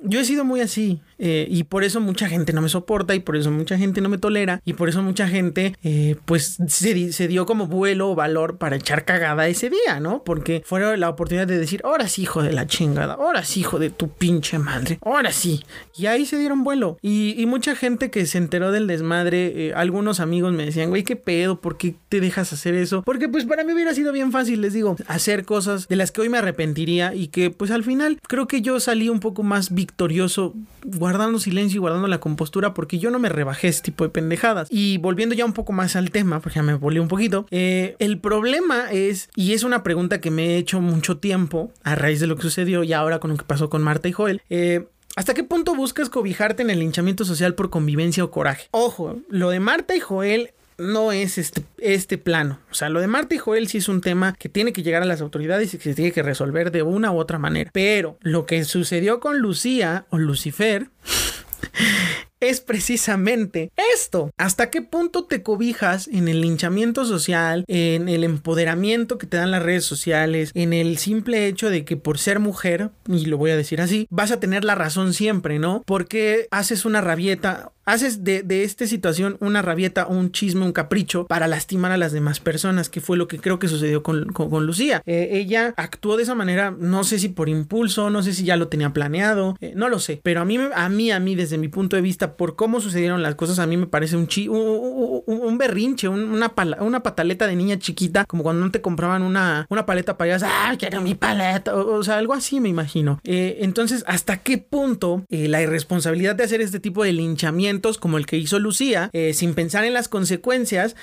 yo he sido muy así. Eh, y por eso mucha gente no me soporta y por eso mucha gente no me tolera y por eso mucha gente eh, pues se, dio como vuelo o valor para echar cagada ese día, ¿no? Porque fue la oportunidad de decir, ahora sí, hijo de la chingada, ahora sí, hijo de tu pinche madre, ahora sí. Y ahí se dieron vuelo. Y, mucha gente que se enteró del desmadre, eh, algunos amigos me decían, güey, ¿qué pedo? ¿Por qué te dejas hacer eso? Porque pues para mí hubiera sido bien fácil, les digo, hacer cosas de las que hoy me arrepentiría y que pues al final creo que yo salí un poco más victorioso guardando silencio y guardando la compostura porque yo no me rebajé este tipo de pendejadas. Y volviendo ya un poco más al tema, porque ya me volví un poquito, eh, el problema es, y es una pregunta que me he hecho mucho tiempo a raíz de lo que sucedió y ahora con lo que pasó con Marta y Joel, eh, ¿Hasta qué punto buscas cobijarte en el linchamiento social por convivencia o coraje? Ojo, lo de Marta y Joel no es este, este plano. O sea, lo de Marta y Joel sí es un tema que tiene que llegar a las autoridades y que se tiene que resolver de una u otra manera. Pero lo que sucedió con Lucía o Lucifer es precisamente esto. ¿Hasta qué punto te cobijas en el linchamiento social, en el empoderamiento que te dan las redes sociales, en el simple hecho de que por ser mujer, y lo voy a decir así, vas a tener la razón siempre, ¿no? Porque haces una rabieta haces de, esta situación una rabieta, un chisme, un capricho para lastimar a las demás personas, que fue lo que creo que sucedió con, Lucía. Eh, ella actuó de esa manera, no sé si por impulso, no sé si ya lo tenía planeado, eh, no lo sé, pero a mí, a mí, a mí, desde mi punto de vista, por cómo sucedieron las cosas, a mí me parece un, chi un, berrinche, una, una pataleta de niña chiquita, como cuando no te compraban una, una paleta para allá, ¡ah, quiero mi paleta! O, sea, algo así me imagino. Eh, entonces, ¿hasta qué punto eh, la irresponsabilidad de hacer este tipo de linchamientos como el que hizo Lucía, eh, sin pensar en las consecuencias,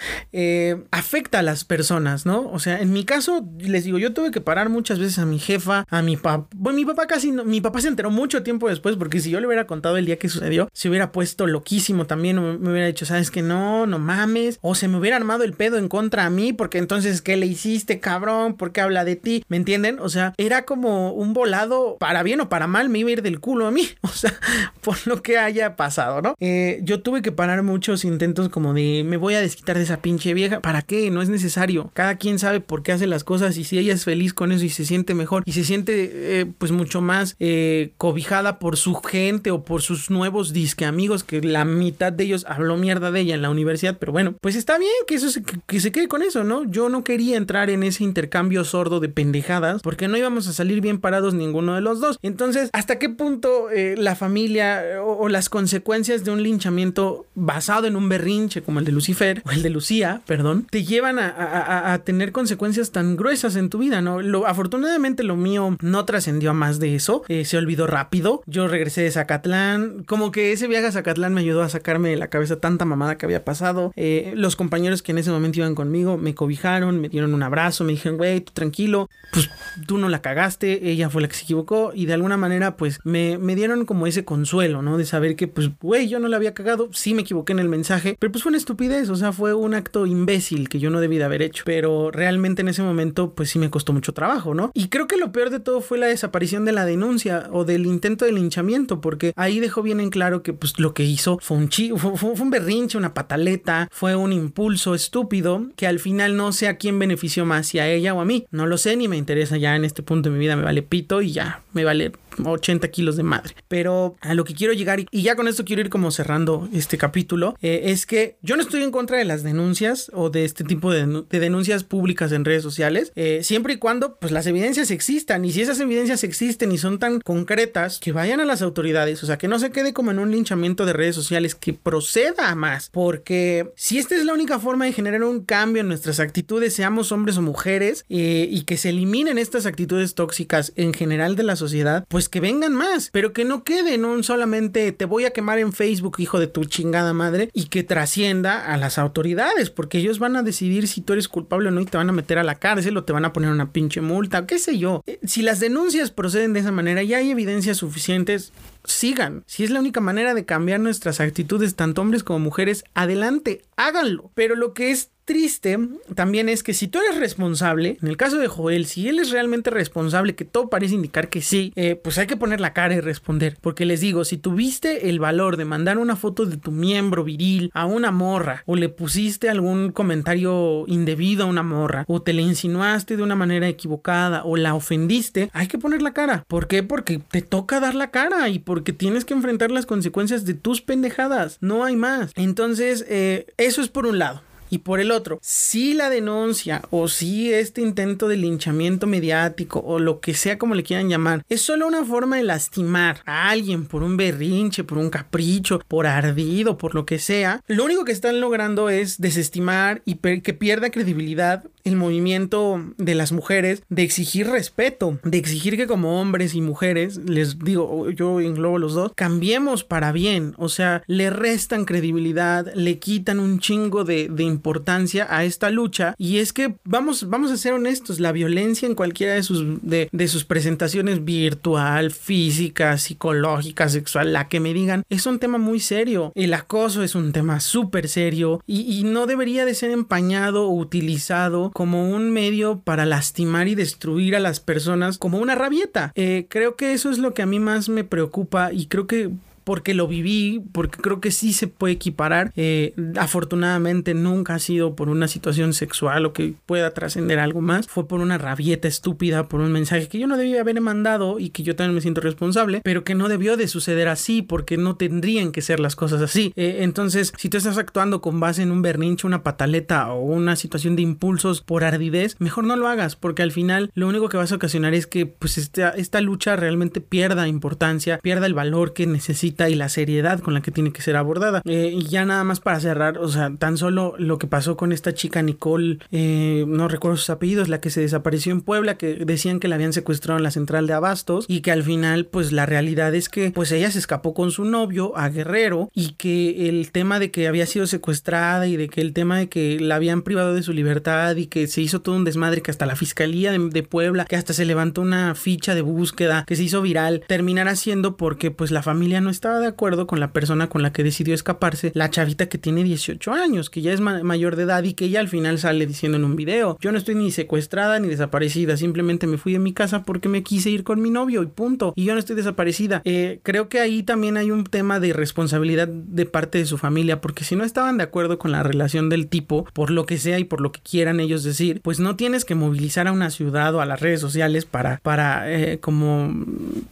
afecta a las personas, ¿no? O sea, en mi caso, les digo, yo tuve que parar muchas veces a mi jefa, a mi papá. Bueno, mi papá casi no, mi papá se enteró mucho tiempo después, porque si yo le hubiera contado el día que sucedió, se hubiera puesto loquísimo también, me hubiera dicho, ¿sabes que No, no mames. O se me hubiera armado el pedo en contra a mí, porque entonces, ¿qué le hiciste, cabrón? ¿Por qué habla de ti? ¿Me entienden? O sea, era como un volado, para bien o para mal, me iba a ir del culo a mí. O sea, por lo que haya pasado, ¿no? Eh, yo tuve que parar muchos intentos como de, me voy a desquitar de esa pinche vieja. ¿Para qué? No es necesario. Cada quien sabe por qué hace las cosas y si ella es feliz con eso y se siente mejor y se siente eh, pues mucho más eh, cobijada por su gente o por sus nuevos disque amigos que la mitad de ellos habló mierda de ella en la universidad, pero bueno, pues está bien que eso se, que se quede con eso, ¿no? Yo no quería entrar en ese intercambio sordo de pendejadas porque no íbamos a salir bien parados ninguno de los dos. Entonces, ¿hasta qué punto eh, la familia o, las consecuencias de un linchamiento basado en un berrinche como el de Lucifer o el de Lucía, perdón, te llevan a, tener consecuencias tan gruesas en tu vida, ¿no? Afortunadamente lo mío no trascendió a más de eso, eh, se olvidó rápido. Yo regresé de Zacatlán, como que ese viaje a Zacatlán me ayudó a sacarme de la cabeza tanta mamada que había pasado. Eh, los compañeros que en ese momento iban conmigo me cobijaron, me dieron un abrazo, me dijeron, güey, tú tranquilo, pues tú no la cagaste, ella fue la que se equivocó y de alguna manera pues me, me dieron como ese consuelo, ¿no? De saber que pues, güey, yo no la había cagado, sí me equivoqué en el mensaje, pero pues fue una estupidez, o sea, fue un acto imbécil que yo no debí de haber hecho, pero realmente en ese momento pues sí me costó mucho trabajo, ¿no? Y creo que lo peor de todo fue la desaparición de la denuncia o del intento de linchamiento, porque ahí dejó bien en claro que pues lo que hizo fue un, chi fue, fue, un berrinche, una pataleta, fue un impulso estúpido que al final no sé a quién benefició más, si a ella o a mí. No lo sé ni me interesa ya en este punto de mi vida, me vale pito y ya, me vale 80 kilos de madre. Pero a lo que quiero llegar, y ya con esto quiero ir como cerrando este capítulo, eh, es que yo no estoy en contra de las denuncias o de este tipo de, denuncias públicas en redes sociales, eh, siempre y cuando pues las evidencias existan. Y si esas evidencias existen y son tan concretas, que vayan a las autoridades, o sea, que no se quede como en un linchamiento de redes sociales, que proceda a más. Porque si esta es la única forma de generar un cambio en nuestras actitudes, seamos hombres o mujeres, eh, y que se eliminen estas actitudes tóxicas en general de la sociedad, pues pues que vengan más, pero que no queden un solamente te voy a quemar en Facebook, hijo de tu chingada madre, y que trascienda a las autoridades, porque ellos van a decidir si tú eres culpable o no y te van a meter a la cárcel o te van a poner una pinche multa, qué sé yo. Eh, si las denuncias proceden de esa manera y hay evidencias suficientes, sigan. Si es la única manera de cambiar nuestras actitudes, tanto hombres como mujeres, adelante, háganlo. Pero lo que es triste también es que si tú eres responsable, en el caso de Joel, si él es realmente responsable, que todo parece indicar que sí, eh, pues hay que poner la cara y responder. Porque les digo, si tuviste el valor de mandar una foto de tu miembro viril a una morra, o le pusiste algún comentario indebido a una morra, o te le insinuaste de una manera equivocada, o la ofendiste, hay que poner la cara. ¿Por qué? Porque te toca dar la cara y porque tienes que enfrentar las consecuencias de tus pendejadas. No hay más. Entonces, eh, eso es por un lado. Y por el otro, si la denuncia o si este intento de linchamiento mediático o lo que sea como le quieran llamar, es solo una forma de lastimar a alguien por un berrinche, por un capricho, por ardido, por lo que sea, lo único que están logrando es desestimar y que pierda credibilidad el movimiento de las mujeres de exigir respeto, de exigir que como hombres y mujeres, les digo, yo englobo los dos, cambiemos para bien, o sea, le restan credibilidad, le quitan un chingo de, de importancia a esta lucha y es que vamos, vamos a ser honestos, la violencia en cualquiera de sus, de, sus presentaciones virtual, física, psicológica, sexual, la que me digan, es un tema muy serio. El acoso es un tema súper serio y, y no debería de ser empañado o utilizado como un medio para lastimar y destruir a las personas como una rabieta. Eh, creo que eso es lo que a mí más me preocupa y creo que porque lo viví, porque creo que sí se puede equiparar. Eh, afortunadamente nunca ha sido por una situación sexual o que pueda trascender algo más. Fue por una rabieta estúpida, por un mensaje que yo no debía haber mandado y que yo también me siento responsable, pero que no debió de suceder así porque no tendrían que ser las cosas así. Eh, entonces, si tú estás actuando con base en un berrinche, una pataleta o una situación de impulsos por ardidez, mejor no lo hagas porque al final lo único que vas a ocasionar es que pues esta, esta lucha realmente pierda importancia, pierda el valor que necesita y la seriedad con la que tiene que ser abordada. Eh, y ya nada más para cerrar, o sea, tan solo lo que pasó con esta chica Nicole, eh, no recuerdo sus apellidos, la que se desapareció en Puebla, que decían que la habían secuestrado en la central de Abastos y que al final, pues la realidad es que, pues ella se escapó con su novio a Guerrero y que el tema de que había sido secuestrada y de que el tema de que la habían privado de su libertad y que se hizo todo un desmadre que hasta la fiscalía de, de Puebla, que hasta se levantó una ficha de búsqueda que se hizo viral, terminará siendo porque pues la familia no está estaba de acuerdo con la persona con la que decidió escaparse, la chavita que tiene 18 años, que ya es mayor de edad y que ella al final sale diciendo en un video, yo no estoy ni secuestrada ni desaparecida, simplemente me fui de mi casa porque me quise ir con mi novio y punto, y yo no estoy desaparecida. Eh, creo que ahí también hay un tema de responsabilidad de parte de su familia, porque si no estaban de acuerdo con la relación del tipo, por lo que sea y por lo que quieran ellos decir, pues no tienes que movilizar a una ciudad o a las redes sociales para, para eh, como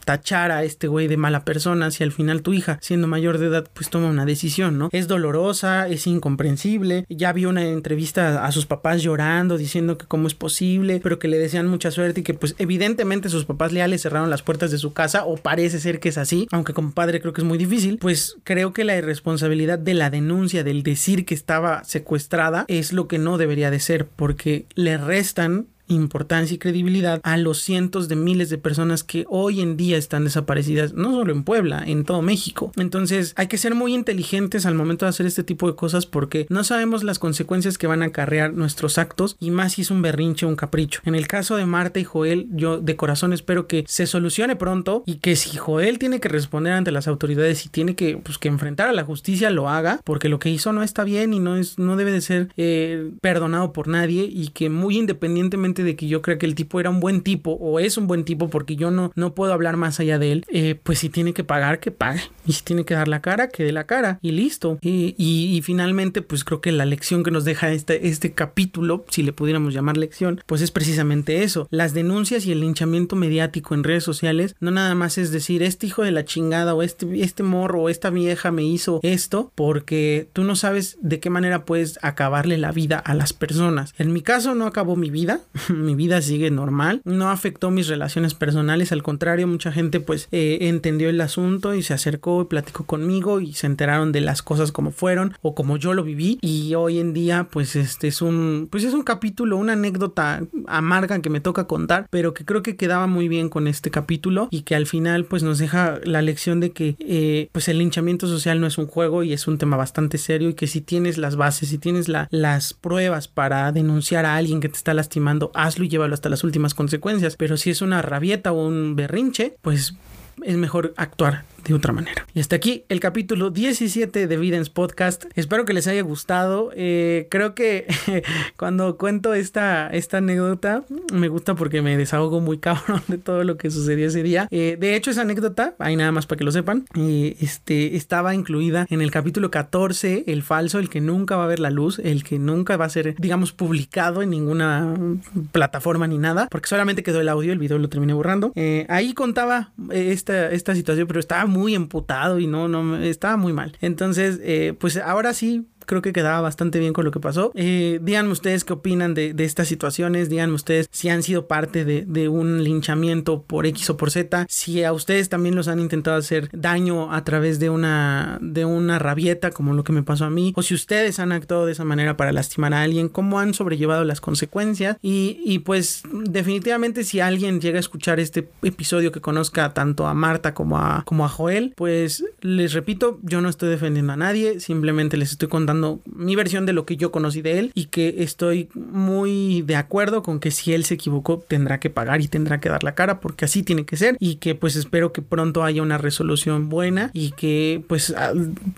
tachar a este güey de mala persona si al final tu hija, siendo mayor de edad, pues toma una decisión, ¿no? Es dolorosa, es incomprensible. Ya vi una entrevista a sus papás llorando, diciendo que cómo es posible, pero que le desean mucha suerte y que pues evidentemente sus papás leales cerraron las puertas de su casa, o parece ser que es así, aunque como padre creo que es muy difícil, pues creo que la irresponsabilidad de la denuncia, del decir que estaba secuestrada, es lo que no debería de ser, porque le restan importancia y credibilidad a los cientos de miles de personas que hoy en día están desaparecidas, no solo en Puebla, en todo México. Entonces hay que ser muy inteligentes al momento de hacer este tipo de cosas porque no sabemos las consecuencias que van a acarrear nuestros actos y más si es un berrinche o un capricho. En el caso de Marta y Joel, yo de corazón espero que se solucione pronto y que si Joel tiene que responder ante las autoridades y tiene que, pues, que enfrentar a la justicia, lo haga porque lo que hizo no está bien y no, es, no debe de ser eh, perdonado por nadie y que muy independientemente de que yo creo que el tipo era un buen tipo o es un buen tipo porque yo no, no puedo hablar más allá de él, eh, pues si tiene que pagar, que pague. Y si tiene que dar la cara, que dé la cara y listo. Y, y, finalmente, pues creo que la lección que nos deja este, este capítulo, si le pudiéramos llamar lección, pues es precisamente eso. Las denuncias y el linchamiento mediático en redes sociales no nada más es decir, este hijo de la chingada o este, este morro o esta vieja me hizo esto porque tú no sabes de qué manera puedes acabarle la vida a las personas. En mi caso no acabó mi vida, mi vida sigue normal, no afectó mis relaciones personales, al contrario, mucha gente pues eh, entendió el asunto y se acercó y platicó conmigo y se enteraron de las cosas como fueron o como yo lo viví. Y hoy en día pues este es un pues es un capítulo, una anécdota amarga que me toca contar, pero que creo que quedaba muy bien con este capítulo y que al final pues nos deja la lección de que eh, pues el linchamiento social no es un juego y es un tema bastante serio y que si tienes las bases, si tienes la, las pruebas para denunciar a alguien que te está lastimando, hazlo y llévalo hasta las últimas consecuencias. Pero si es una rabieta o un berrinche, pues es mejor actuar de otra manera. Y hasta aquí el capítulo 17 de Videns Podcast. Espero que les haya gustado. Eh, creo que cuando cuento esta, esta anécdota me gusta porque me desahogo muy cabrón de todo lo que sucedió ese día. Eh, de hecho, esa anécdota, hay nada más para que lo sepan, eh, este, estaba incluida en el capítulo 14, el falso, el que nunca va a ver la luz, el que nunca va a ser, digamos, publicado en ninguna plataforma ni nada, porque solamente quedó el audio, el video lo terminé borrando. ahí contaba esta, esta situación, pero estaba muy emputado y no, no, estaba muy mal. Entonces, eh, pues ahora sí creo que quedaba bastante bien con lo que pasó. Eh, díganme ustedes qué opinan de, estas situaciones, díganme ustedes si han sido parte de, un linchamiento por X o por Z, si a ustedes también los han intentado hacer daño a través de una, de una rabieta como lo que me pasó a mí, o si ustedes han actuado de esa manera para lastimar a alguien, cómo han sobrellevado las consecuencias y, y pues definitivamente si alguien llega a escuchar este episodio que conozca tanto a Marta como a, como a Joel, pues les repito, yo no estoy defendiendo a nadie, simplemente les estoy contando mi versión de lo que yo conocí de él y que estoy muy de acuerdo con que si él se equivocó tendrá que pagar y tendrá que dar la cara porque así tiene que ser. Y que pues espero que pronto haya una resolución buena y que pues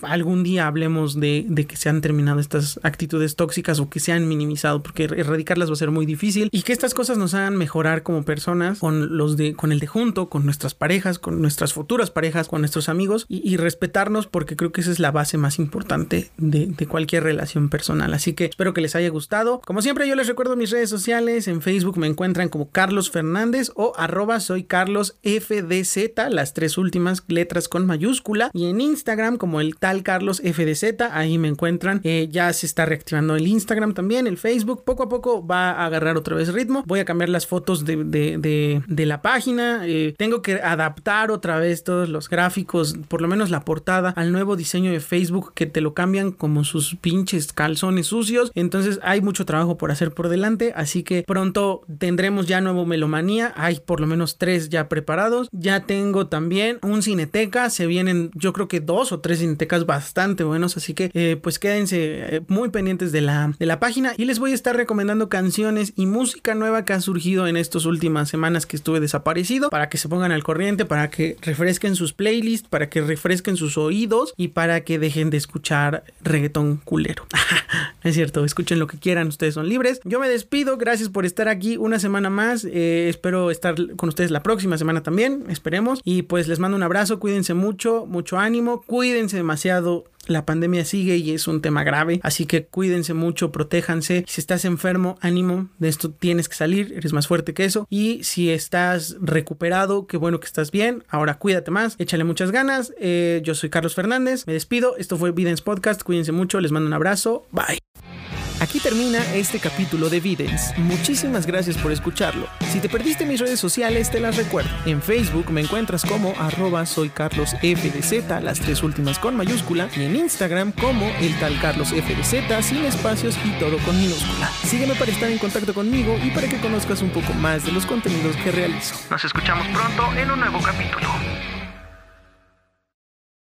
algún día hablemos de, que se han terminado estas actitudes tóxicas o que se han minimizado porque erradicarlas va a ser muy difícil y que estas cosas nos hagan mejorar como personas con los de con el de junto con nuestras parejas con nuestras futuras parejas con nuestros amigos y, respetarnos porque creo que esa es la base más importante de, de cualquier relación personal. Así que espero que les haya gustado. Como siempre, yo les recuerdo mis redes sociales. En Facebook me encuentran como Carlos Fernández o arroba soy Carlos FDZ, las tres últimas letras con mayúscula. Y en Instagram como el tal Carlos FDZ, ahí me encuentran. Eh, ya se está reactivando el Instagram también, el Facebook. Poco a poco va a agarrar otra vez ritmo. Voy a cambiar las fotos de, de, la página. Eh, tengo que adaptar otra vez todos los gráficos, por lo menos la portada, al nuevo diseño de Facebook que te lo cambian como su pinches calzones sucios. Entonces hay mucho trabajo por hacer por delante. Así que pronto tendremos ya nuevo Melomanía. Hay por lo menos tres ya preparados. Ya tengo también un cineteca. Se vienen yo creo que dos o tres cinetecas bastante buenos. Así que eh, pues quédense eh, muy pendientes de la, de la página. Y les voy a estar recomendando canciones y música nueva que ha surgido en estas últimas semanas que estuve desaparecido. Para que se pongan al corriente. Para que refresquen sus playlists. Para que refresquen sus oídos. Y para que dejen de escuchar reggaetón culero. es cierto, escuchen lo que quieran, ustedes son libres. Yo me despido, gracias por estar aquí una semana más. Eh, espero estar con ustedes la próxima semana también, esperemos. Y pues les mando un abrazo, cuídense mucho, mucho ánimo, cuídense demasiado la pandemia sigue y es un tema grave, así que cuídense mucho, protéjanse. Si estás enfermo, ánimo, de esto tienes que salir, eres más fuerte que eso. Y si estás recuperado, qué bueno que estás bien. Ahora cuídate más, échale muchas ganas. Eh, yo soy Carlos Fernández, me despido. Esto fue Videns Podcast, cuídense mucho, les mando un abrazo, bye. Aquí termina este capítulo de Videns. Muchísimas gracias por escucharlo. Si te perdiste mis redes sociales, te las recuerdo. En Facebook me encuentras como arroba soy Carlos las tres últimas con mayúscula, y en Instagram como el tal Carlos sin espacios y todo con minúscula. Sígueme para estar en contacto conmigo y para que conozcas un poco más de los contenidos que realizo. Nos escuchamos pronto en un nuevo capítulo.